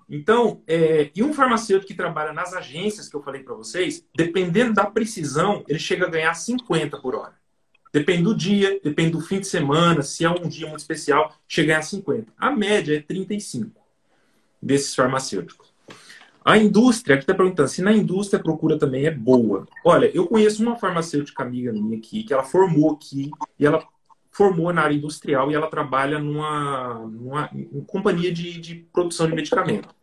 Então, é, e um farmacêutico que trabalha nas agências que eu falei para vocês, dependendo da precisão, ele chega a ganhar 50 por hora. Depende do dia, depende do fim de semana, se é um dia muito especial, chega a ganhar 50. A média é 35 desses farmacêuticos. A indústria, aqui está perguntando se na indústria a procura também é boa. Olha, eu conheço uma farmacêutica amiga minha aqui, que ela formou aqui, e ela formou na área industrial e ela trabalha numa, numa companhia de, de, produção de medicamento.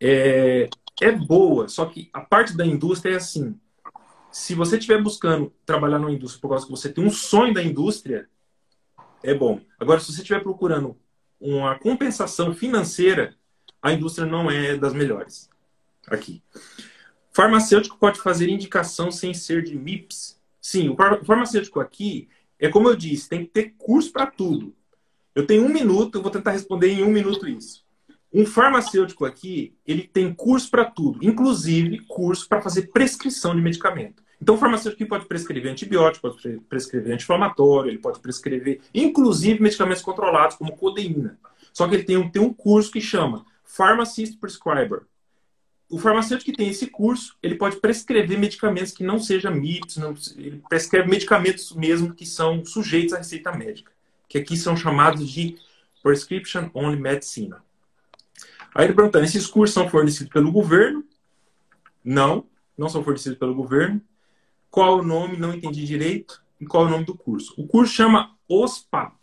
É, é boa, só que a parte da indústria é assim. Se você estiver buscando trabalhar numa indústria por causa que você tem um sonho da indústria, é bom. Agora, se você estiver procurando uma compensação financeira, a indústria não é das melhores aqui. Farmacêutico pode fazer indicação sem ser de MIPS? Sim, o farmacêutico aqui é como eu disse, tem que ter curso para tudo. Eu tenho um minuto, eu vou tentar responder em um minuto isso. Um farmacêutico aqui, ele tem curso para tudo, inclusive curso para fazer prescrição de medicamento. Então, o farmacêutico pode prescrever antibiótico, pode prescrever anti-inflamatório, ele pode prescrever, inclusive, medicamentos controlados, como codeína. Só que ele tem tem um curso que chama Pharmacist Prescriber. O farmacêutico que tem esse curso, ele pode prescrever medicamentos que não sejam MIPS, não, ele prescreve medicamentos mesmo que são sujeitos à receita médica, que aqui são chamados de Prescription Only Medicine. Aí ele perguntando, esses cursos são fornecidos pelo governo? Não, não são fornecidos pelo governo. Qual o nome? Não entendi direito. E qual é o nome do curso? O curso chama OSPAP.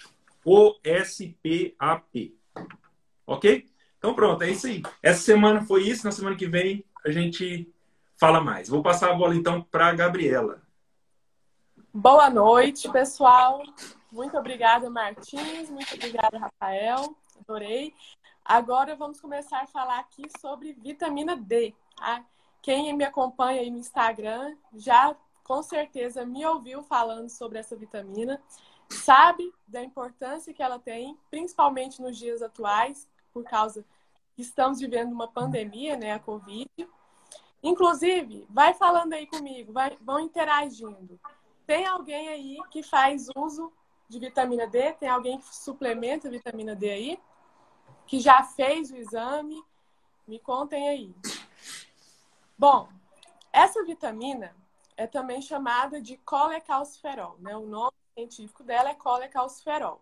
O-S-P-A-P. Ok? Então pronto, é isso aí. Essa semana foi isso, na semana que vem a gente fala mais. Vou passar a bola então para a Gabriela. Boa noite, pessoal. Muito obrigada, Martins. Muito obrigada, Rafael. Adorei. Agora vamos começar a falar aqui sobre vitamina D. Tá? Quem me acompanha aí no Instagram já com certeza me ouviu falando sobre essa vitamina, sabe da importância que ela tem, principalmente nos dias atuais, por causa estamos vivendo uma pandemia, né, a Covid. Inclusive, vai falando aí comigo, vai, vão interagindo. Tem alguém aí que faz uso de vitamina D? Tem alguém que suplementa vitamina D aí? Que já fez o exame? Me contem aí. Bom, essa vitamina é também chamada de colecalciferol, né? O nome científico dela é colecalciferol.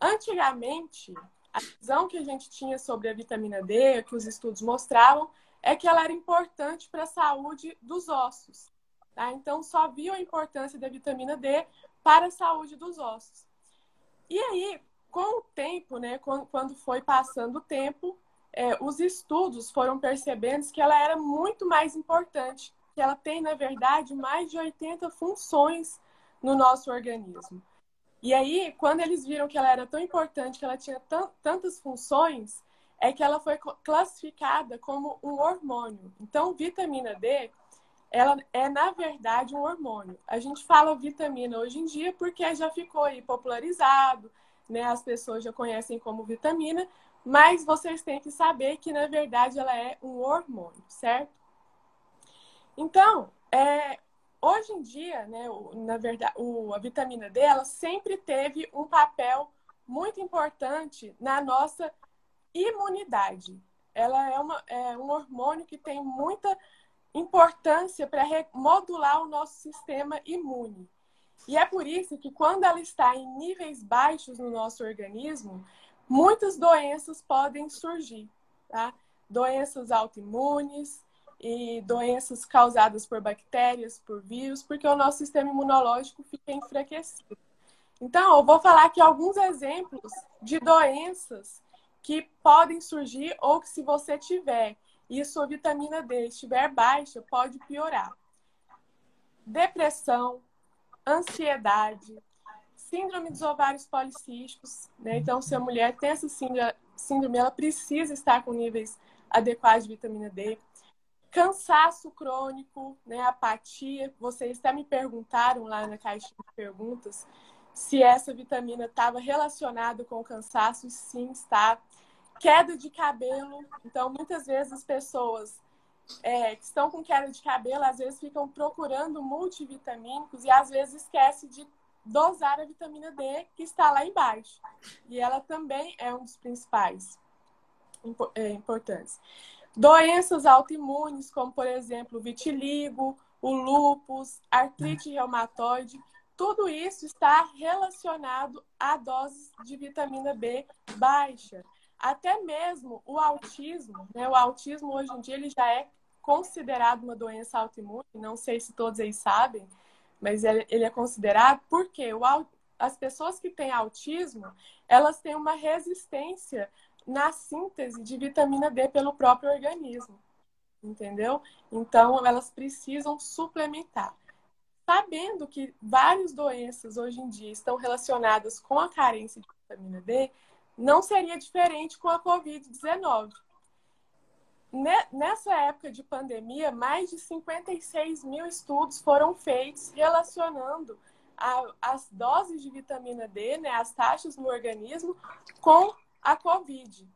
Antigamente, a visão que a gente tinha sobre a vitamina D, que os estudos mostravam, é que ela era importante para a saúde dos ossos. Tá? Então, só viu a importância da vitamina D para a saúde dos ossos. E aí, com o tempo, né, quando foi passando o tempo, é, os estudos foram percebendo que ela era muito mais importante, que ela tem, na verdade, mais de 80 funções no nosso organismo. E aí, quando eles viram que ela era tão importante, que ela tinha tantas funções, é que ela foi classificada como um hormônio. Então, vitamina D, ela é, na verdade, um hormônio. A gente fala vitamina hoje em dia porque já ficou aí popularizado, né? As pessoas já conhecem como vitamina, mas vocês têm que saber que, na verdade, ela é um hormônio, certo? Então, é, hoje em dia, né, na verdade, o, a vitamina D, ela sempre teve um papel muito importante na nossa imunidade. Ela é, uma, é um hormônio que tem muita importância para modular o nosso sistema imune. E é por isso que quando ela está em níveis baixos no nosso organismo, muitas doenças podem surgir, tá? Doenças autoimunes e doenças causadas por bactérias, por vírus, porque o nosso sistema imunológico fica enfraquecido. Então, eu vou falar aqui alguns exemplos de doenças que podem surgir ou que se você tiver e sua vitamina D estiver baixa, pode piorar. Depressão, ansiedade, síndrome dos ovários policísticos. Né? Então, se a mulher tem essa síndrome, ela precisa estar com níveis adequados de vitamina D. Cansaço crônico, né? apatia. Vocês até me perguntaram lá na caixinha de perguntas se essa vitamina estava relacionada com o cansaço. Sim, está. Queda de cabelo. Então, muitas vezes as pessoas é, que estão com queda de cabelo, às vezes ficam procurando multivitamínicos e às vezes esquece de dosar a vitamina D que está lá embaixo. E ela também é um dos principais é, importantes. Doenças autoimunes, como por exemplo o vitiligo, o lúpus, artrite reumatoide, tudo isso está relacionado a doses de vitamina B baixa. Até mesmo o autismo, né? O autismo hoje em dia ele já é considerado uma doença autoimune, não sei se todos aí sabem, mas ele é considerado porque o, as pessoas que têm autismo, elas têm uma resistência na síntese de vitamina D pelo próprio organismo, entendeu? Então, elas precisam suplementar. Sabendo que várias doenças hoje em dia estão relacionadas com a carência de vitamina D, não seria diferente com a Covid-19. Nessa época de pandemia, mais de 56 mil estudos foram feitos relacionando a, as doses de vitamina D, né, as taxas no organismo, com a Covid.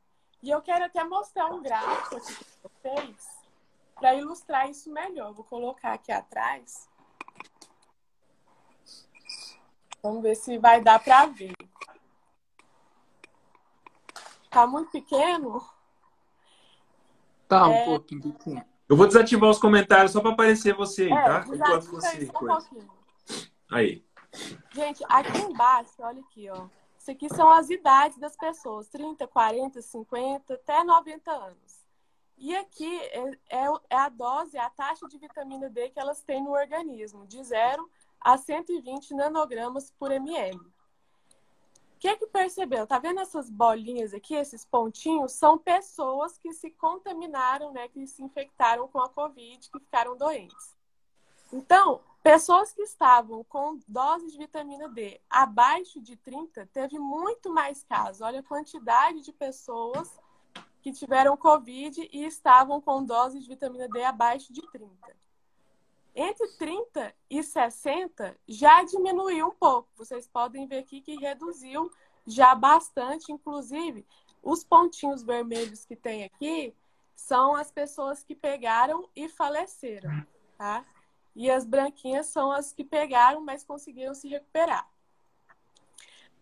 E eu quero até mostrar um gráfico aqui para vocês, para ilustrar isso melhor. Vou colocar aqui atrás. Vamos ver se vai dar para ver. Tá muito pequeno? Tá, um é... pouquinho, pouquinho. Eu vou desativar os comentários só para aparecer você aí, é, tá? Enquanto você. Um aí. Gente, aqui embaixo, olha aqui, ó. Isso aqui são as idades das pessoas: 30, 40, 50, até 90 anos. E aqui é, é, é a dose, a taxa de vitamina D que elas têm no organismo, de 0 a 120 nanogramas por ml que que percebeu? Tá vendo essas bolinhas aqui, esses pontinhos? São pessoas que se contaminaram, né, que se infectaram com a Covid, que ficaram doentes. Então, pessoas que estavam com doses de vitamina D abaixo de 30, teve muito mais casos. Olha a quantidade de pessoas que tiveram Covid e estavam com doses de vitamina D abaixo de 30. Entre 30 e 60 já diminuiu um pouco. Vocês podem ver aqui que reduziu já bastante, inclusive os pontinhos vermelhos que tem aqui são as pessoas que pegaram e faleceram, tá? E as branquinhas são as que pegaram, mas conseguiram se recuperar.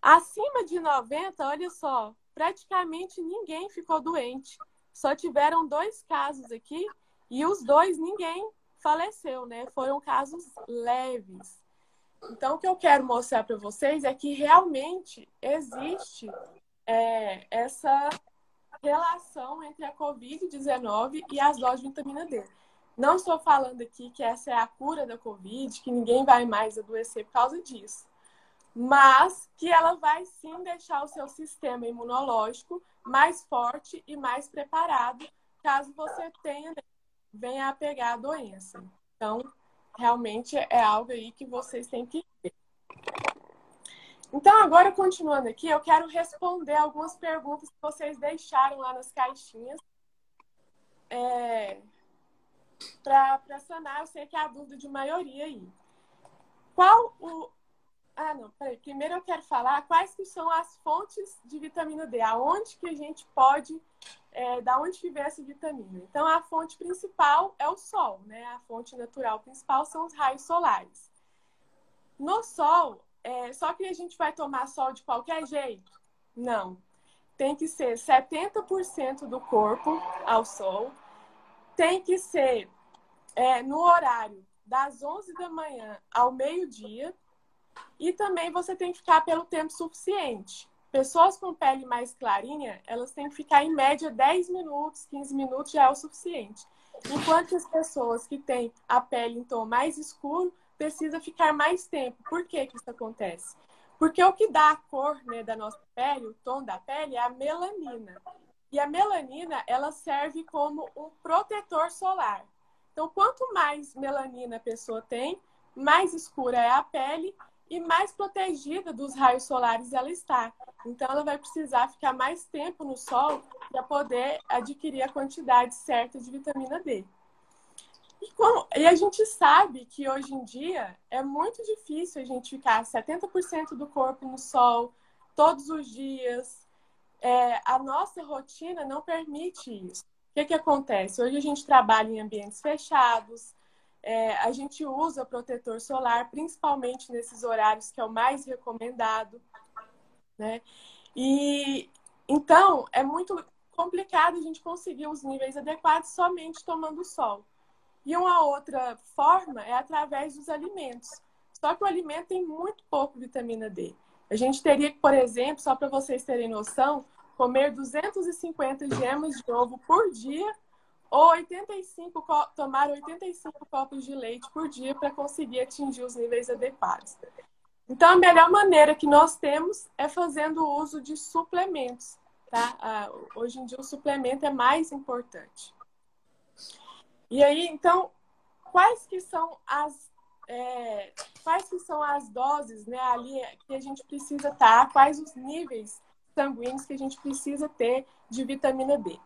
Acima de 90, olha só, praticamente ninguém ficou doente. Só tiveram dois casos aqui e os dois ninguém faleceu, né? Foram casos leves. Então, o que eu quero mostrar para vocês é que realmente existe é, essa relação entre a Covid-19 e as doses de vitamina D. Não estou falando aqui que essa é a cura da Covid, que ninguém vai mais adoecer por causa disso. Mas que ela vai sim deixar o seu sistema imunológico mais forte e mais preparado caso você tenha né, venha a pegar a doença. Então, realmente é algo aí que vocês têm que ver. Então, agora continuando aqui, eu quero responder algumas perguntas que vocês deixaram lá nas caixinhas. É, Para sanar, eu sei que é a dúvida de maioria aí. Qual o, Ah, não, peraí. Primeiro eu quero falar quais que são as fontes de vitamina D, aonde que a gente pode, é, da onde que vem essa vitamina. Então, a fonte principal é o sol, né? A fonte natural principal são os raios solares. No sol, é, só que a gente vai tomar sol de qualquer jeito? Não. Tem que ser 70% do corpo ao sol. Tem que ser é, no horário das 11 da manhã ao meio-dia e também você tem que ficar pelo tempo suficiente. Pessoas com pele mais clarinha, elas têm que ficar em média 10 minutos, 15 minutos já é o suficiente. Enquanto as pessoas que têm a pele em tom mais escuro, precisa ficar mais tempo. Por que, que isso acontece? Porque o que dá a cor né, da nossa pele, o tom da pele, é a melanina. E a melanina, ela serve como um protetor solar. Então, quanto mais melanina a pessoa tem, mais escura é a pele e mais protegida dos raios solares ela está. Então, ela vai precisar ficar mais tempo no sol para poder adquirir a quantidade certa de vitamina D. E, como, e, a gente sabe que hoje em dia é muito difícil a gente ficar 70% do corpo no sol todos os dias. É, a nossa rotina não permite isso. O que, que acontece? Hoje a gente trabalha em ambientes fechados, é, a gente usa protetor solar, principalmente nesses horários que é o mais recomendado, né? E então é muito complicado a gente conseguir os níveis adequados somente tomando sol. E uma outra forma é através dos alimentos. Só que o alimento tem muito pouco vitamina D. A gente teria que, por exemplo, só para vocês terem noção, comer 250 gemas de ovo por dia ou 85, tomar 85 copos de leite por dia para conseguir atingir os níveis adequados. Então, a melhor maneira que nós temos é fazendo uso de suplementos. Tá? Hoje em dia, o suplemento é mais importante. E aí, então, quais que são as é, quais que são as doses, né, ali que a gente precisa estar, tá? quais os níveis sanguíneos que a gente precisa ter de vitamina D?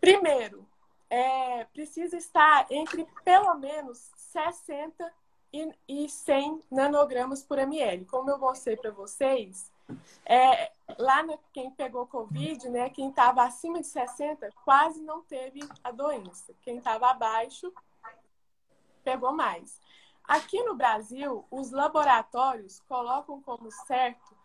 Primeiro, é, precisa estar entre pelo menos 60 e, e 100 nanogramas por ml. Como eu mostrei para vocês, é, lá no, quem pegou Covid, né, quem estava acima de 60 quase não teve a doença. Quem estava abaixo pegou mais. Aqui no Brasil, os laboratórios colocam como certo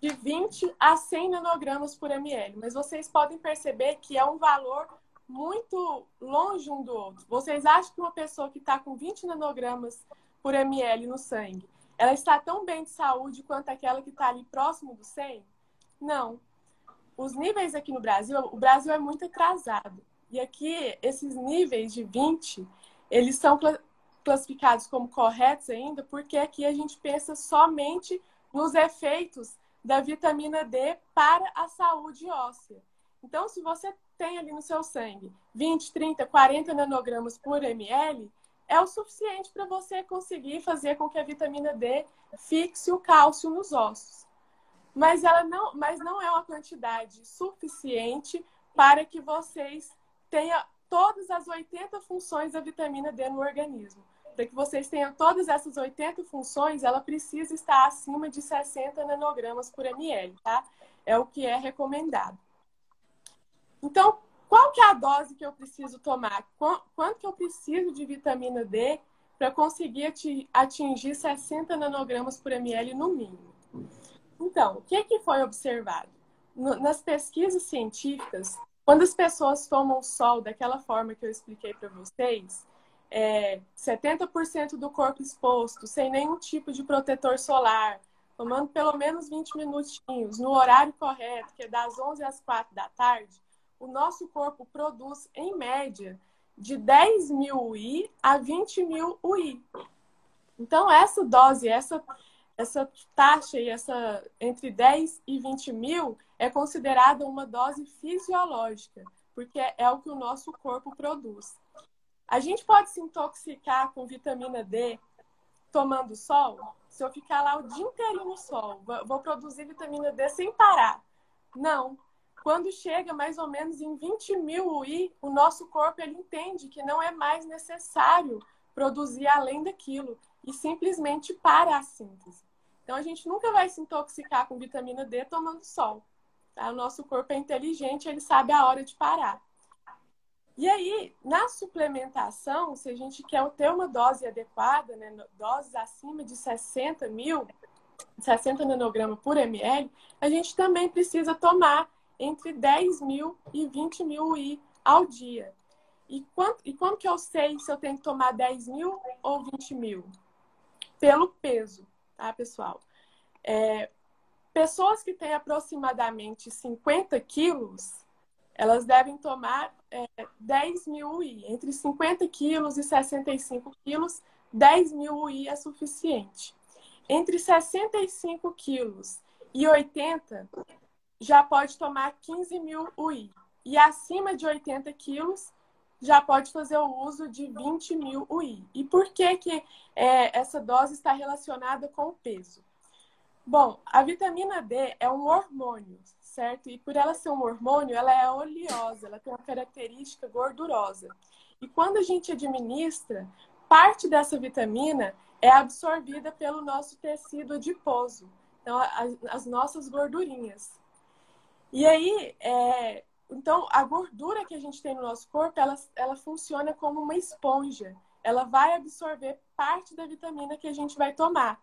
de 20 a 100 nanogramas por ml, mas vocês podem perceber que é um valor muito longe um do outro. Vocês acham que uma pessoa que está com 20 nanogramas por ml no sangue, ela está tão bem de saúde quanto aquela que está ali próximo do 100? Não. Os níveis aqui no Brasil, o Brasil é muito atrasado. E aqui, esses níveis de 20, eles são classificados como corretos ainda, porque aqui a gente pensa somente nos efeitos da vitamina D para a saúde óssea. Então, se você tem ali no seu sangue 20, 30, 40 nanogramas por ml, é o suficiente para você conseguir fazer com que a vitamina D fixe o cálcio nos ossos. Mas ela não, mas não é uma quantidade suficiente para que vocês tenham todas as 80 funções da vitamina D no organismo para que vocês tenham todas essas 80 funções, ela precisa estar acima de 60 nanogramas por ml, tá? É o que é recomendado. Então, qual que é a dose que eu preciso tomar? Quanto que eu preciso de vitamina D para conseguir atingir 60 nanogramas por ml no mínimo? Então, o que, que foi observado? Nas pesquisas científicas, quando as pessoas tomam sol daquela forma que eu expliquei para vocês, é, 70% do corpo exposto, sem nenhum tipo de protetor solar, tomando pelo menos 20 minutinhos, no horário correto, que é das 11 às 4 da tarde, o nosso corpo produz, em média, de 10 mil UI a 20 mil UI. Então, essa dose, essa, essa taxa e essa entre 10 e 20 mil é considerada uma dose fisiológica, porque é o que o nosso corpo produz. A gente pode se intoxicar com vitamina D tomando sol? Se eu ficar lá o dia inteiro no sol, vou produzir vitamina D sem parar? Não. Quando chega mais ou menos em 20 mil UI, o nosso corpo ele entende que não é mais necessário produzir além daquilo e simplesmente para a síntese. Então a gente nunca vai se intoxicar com vitamina D tomando sol. Tá? O nosso corpo é inteligente, ele sabe a hora de parar. E aí, na suplementação, se a gente quer ter uma dose adequada, né, doses acima de 60 mil, 60 nanogramas por ml, a gente também precisa tomar entre 10 mil e 20 mil UI ao dia. E, quanto, e como que eu sei se eu tenho que tomar 10 mil ou 20 mil? Pelo peso, tá, pessoal? É, pessoas que têm aproximadamente 50 quilos, elas devem tomar é, 10 mil UI. Entre 50 quilos e 65 quilos, 10 mil UI é suficiente. Entre 65 quilos e 80, já pode tomar 15 mil UI. E acima de 80 quilos, já pode fazer o uso de 20 mil UI. E por que, que é, essa dose está relacionada com o peso? Bom, a vitamina D é um hormônio, certo? E por ela ser um hormônio, ela é oleosa, ela tem uma característica gordurosa. E quando a gente administra, parte dessa vitamina é absorvida pelo nosso tecido adiposo, então as, as nossas gordurinhas. E aí, é, então, a gordura que a gente tem no nosso corpo, ela, ela funciona como uma esponja. Ela vai absorver parte da vitamina que a gente vai tomar.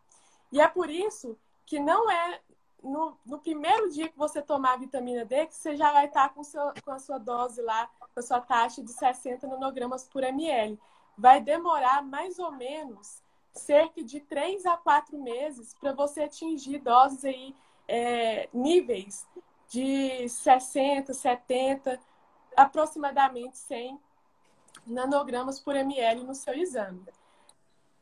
E é por isso que não é no, no primeiro dia que você tomar a vitamina D que você já vai estar com, seu, com a sua dose lá, com a sua taxa de 60 nanogramas por ml. Vai demorar mais ou menos cerca de 3 a 4 meses para você atingir doses aí, é, níveis de 60, 70, aproximadamente 100 nanogramas por ml no seu exame.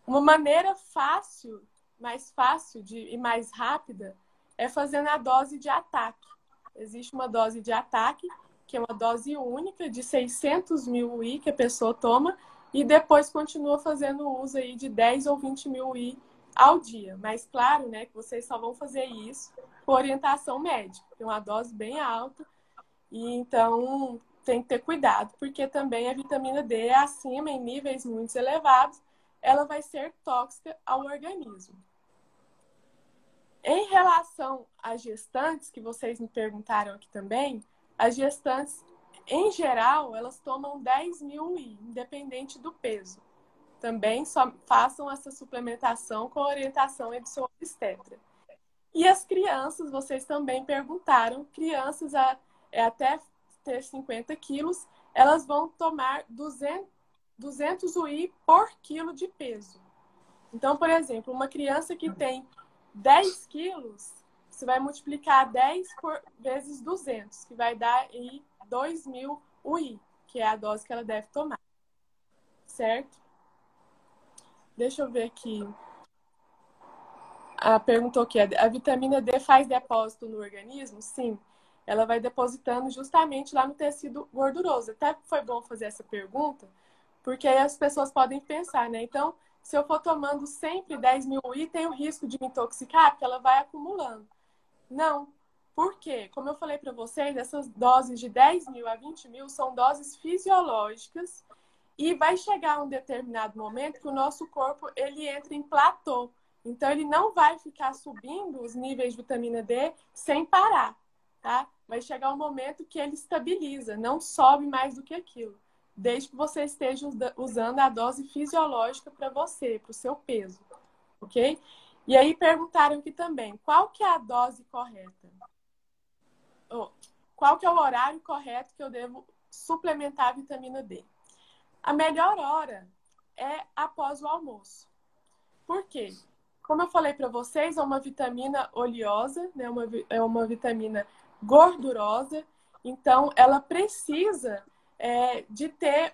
Uma maneira fácil, mais fácil de, e mais rápida é fazendo a dose de ataque. Existe uma dose de ataque, que é uma dose única de 600 mil UI que a pessoa toma, e depois continua fazendo uso aí de 10 ou 20 mil UI ao dia. Mas claro, né, que vocês só vão fazer isso com orientação médica. Tem uma dose bem alta e então tem que ter cuidado, porque também a vitamina D é acima em níveis muito elevados, ela vai ser tóxica ao organismo. Em relação às gestantes, que vocês me perguntaram aqui também, as gestantes, em geral, elas tomam 10 mil UI, independente do peso também só façam essa suplementação com orientação do seu obstetra. E as crianças, vocês também perguntaram, crianças a, é, até ter 50 quilos, elas vão tomar 200, 200 UI por quilo de peso. Então, por exemplo, uma criança que tem 10 quilos, você vai multiplicar 10 por, vezes 200, que vai dar aí 2 mil UI, que é a dose que ela deve tomar. Certo? Deixa eu ver aqui. Ah, perguntou que a vitamina D faz depósito no organismo? Sim. Ela vai depositando justamente lá no tecido gorduroso. Até foi bom fazer essa pergunta, porque aí as pessoas podem pensar, né? Então, se eu for tomando sempre 10 mil UI, tem o risco de me intoxicar, porque ela vai acumulando. Não. Por quê? Como eu falei para vocês, essas doses de 10 mil a 20 mil são doses fisiológicas e vai chegar um determinado momento que o nosso corpo ele entra em platô. Então ele não vai ficar subindo os níveis de vitamina D sem parar, tá? Vai chegar um momento que ele estabiliza, não sobe mais do que aquilo, desde que você esteja usando a dose fisiológica para você, para o seu peso, ok? E aí perguntaram aqui também, qual que é a dose correta? Qual que é o horário correto que eu devo suplementar a vitamina D? A melhor hora é após o almoço. Por quê? Como eu falei para vocês, é uma vitamina oleosa, né? uma, é uma vitamina gordurosa, então ela precisa é, de ter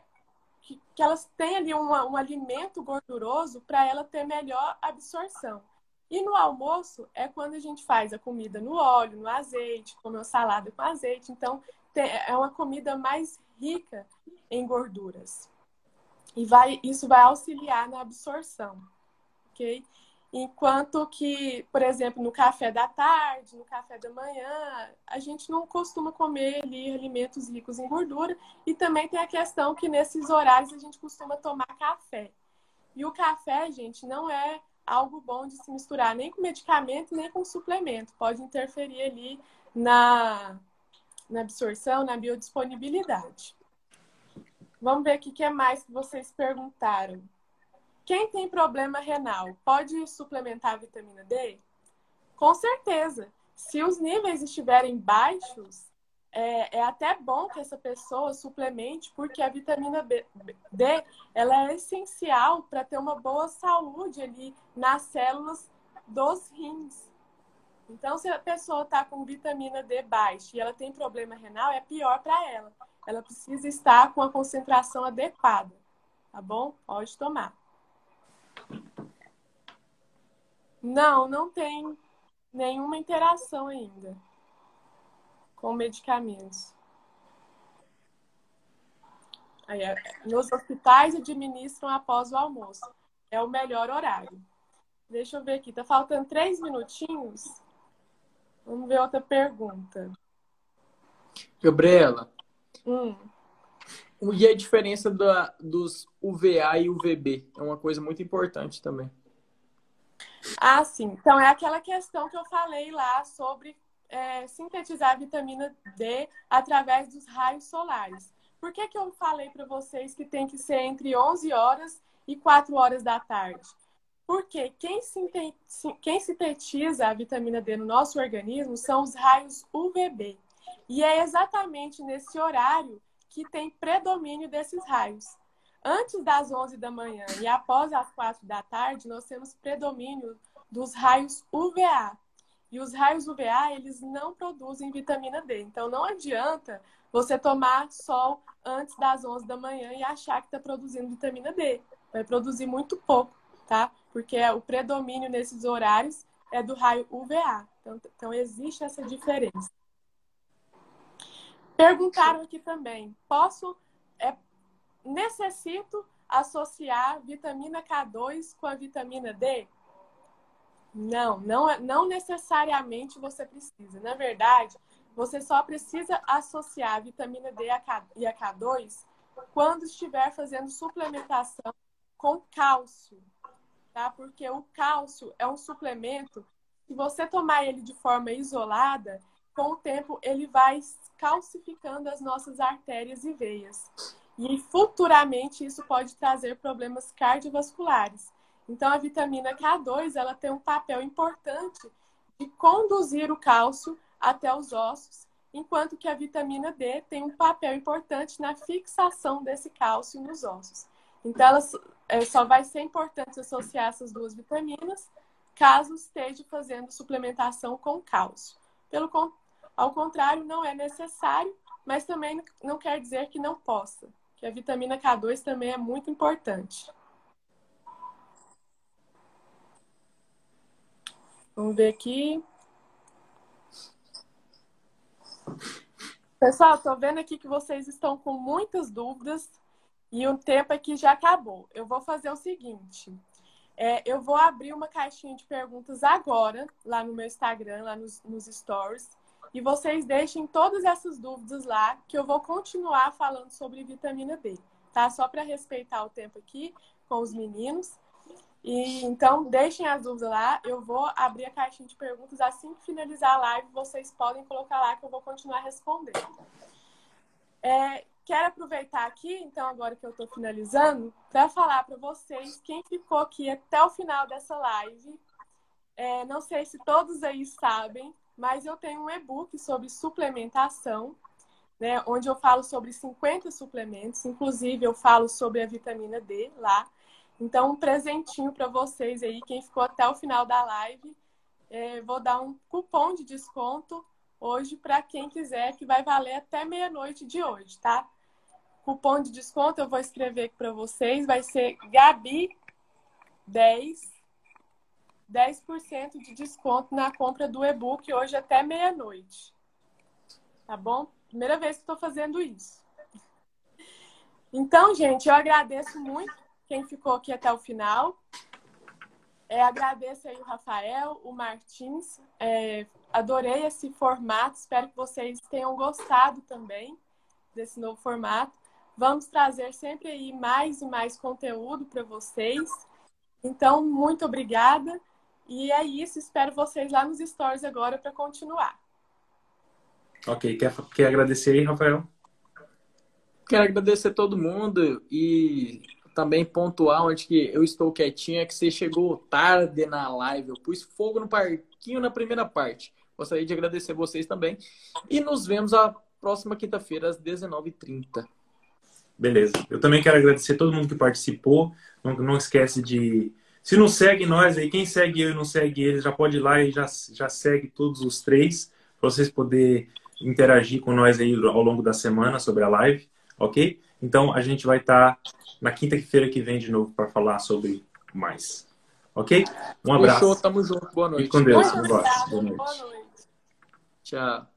que, que elas tenham ali uma, um alimento gorduroso para ela ter melhor absorção. E no almoço é quando a gente faz a comida no óleo, no azeite, come uma salada com azeite. Então, é uma comida mais rica em gorduras. E vai, isso vai auxiliar na absorção, ok? Enquanto que, por exemplo, no café da tarde, no café da manhã, a gente não costuma comer ali alimentos ricos em gordura. E também tem a questão que nesses horários a gente costuma tomar café. E o café, gente, não é algo bom de se misturar nem com medicamento, nem com suplemento. Pode interferir ali na, na absorção, na biodisponibilidade. Vamos ver o que é mais que vocês perguntaram. Quem tem problema renal pode suplementar a vitamina D? Com certeza. Se os níveis estiverem baixos, é, é, até bom que essa pessoa suplemente, porque a vitamina B, D ela é essencial para ter uma boa saúde ali nas células dos rins. Então, se a pessoa está com vitamina D baixa e ela tem problema renal, é pior para ela. Ela precisa estar com a concentração adequada, tá bom? Pode tomar. Não, não tem nenhuma interação ainda com medicamentos. Aí, é, nos hospitais administram após o almoço. É o melhor horário. Deixa eu ver aqui. Tá faltando três minutinhos. Vamos ver outra pergunta. Gabriela. Hum. E a diferença da, dos UVA e UVB? É uma coisa muito importante também. Ah, sim. Então, é aquela questão que eu falei lá sobre é, sintetizar a vitamina D através dos raios solares. Por que, que eu falei para vocês que tem que ser entre 11 horas e 4 horas da tarde? Porque quem, sintetiza a vitamina D no nosso organismo são os raios UVB. E é exatamente nesse horário que tem predomínio desses raios. Antes das 11 da manhã e após as 4 da tarde, nós temos predomínio dos raios UVA, e os raios UVA, eles não produzem vitamina D. Então, não adianta você tomar sol antes das 11 da manhã e achar que está produzindo vitamina D. Vai produzir muito pouco, tá? Porque o predomínio nesses horários é do raio UVA. Então, então existe essa diferença. Perguntaram aqui também: posso, é, necessito associar vitamina K2 com a vitamina D? Não, não, é, não necessariamente você precisa. Na verdade, você só precisa associar a vitamina D e a K2 quando estiver fazendo suplementação com cálcio, tá? Porque o cálcio é um suplemento se você tomar ele de forma isolada, com o tempo ele vai calcificando as nossas artérias e veias. E futuramente isso pode trazer problemas cardiovasculares. Então, a vitamina K2 ela tem um papel importante de conduzir o cálcio até os ossos, enquanto que a vitamina D tem um papel importante na fixação desse cálcio nos ossos. Então, ela é, só vai ser importante associar essas duas vitaminas caso esteja fazendo suplementação com cálcio. Pelo, ao contrário, não é necessário, mas também não quer dizer que não possa, que a vitamina K2 também é muito importante. Vamos ver aqui. Pessoal, estou vendo aqui que vocês estão com muitas dúvidas e o tempo aqui já acabou. Eu vou fazer o seguinte: é, eu vou abrir uma caixinha de perguntas agora, lá no meu Instagram, lá nos, nos stories, e vocês deixem todas essas dúvidas lá, que eu vou continuar falando sobre vitamina D, tá? Só para respeitar o tempo aqui com os meninos. E então deixem as dúvidas lá. Eu vou abrir a caixinha de perguntas assim que finalizar a live. Vocês podem colocar lá que eu vou continuar respondendo. É, quero aproveitar aqui, então, agora que eu estou finalizando, para falar para vocês quem ficou aqui até o final dessa live. É, não sei se todos aí sabem, mas eu tenho um e-book sobre suplementação, né, onde eu falo sobre 50 suplementos, inclusive eu falo sobre a vitamina D lá. Então, um presentinho para vocês aí, quem ficou até o final da live. É, vou dar um cupom de desconto hoje para quem quiser, que vai valer até meia-noite de hoje, tá? Cupom de desconto eu vou escrever aqui para vocês, vai ser Gabi 10 10% de desconto na compra do e-book hoje até meia-noite. Tá bom? Primeira vez que estou fazendo isso. Então, gente, eu agradeço muito quem ficou aqui até o final. É, agradeço aí o Rafael, o Martins. É, adorei esse formato. Espero que vocês tenham gostado também desse novo formato. Vamos trazer sempre aí mais e mais conteúdo para vocês. Então, muito obrigada. E é isso. Espero vocês lá nos stories agora para continuar. Ok. Quer, quer agradecer aí, Rafael? Quero agradecer a todo mundo e também pontuar onde que eu estou quietinho é que você chegou tarde na live. Eu pus fogo no parquinho na primeira parte. Gostaria de agradecer vocês também. E nos vemos a próxima quinta-feira, às 19h30. Beleza. Eu também quero agradecer todo mundo que participou. Não, não esquece de. Se não segue nós aí, quem segue eu e não segue eles, já pode ir lá e já, já segue todos os três, para vocês poderem interagir com nós aí ao longo da semana sobre a live, ok? Então a gente vai estar tá na quinta-feira que vem de novo para falar sobre mais. Ok? Um abraço. Fechou, tamo junto. Boa noite. Fique com Deus. Boa noite. Boa noite. Tchau.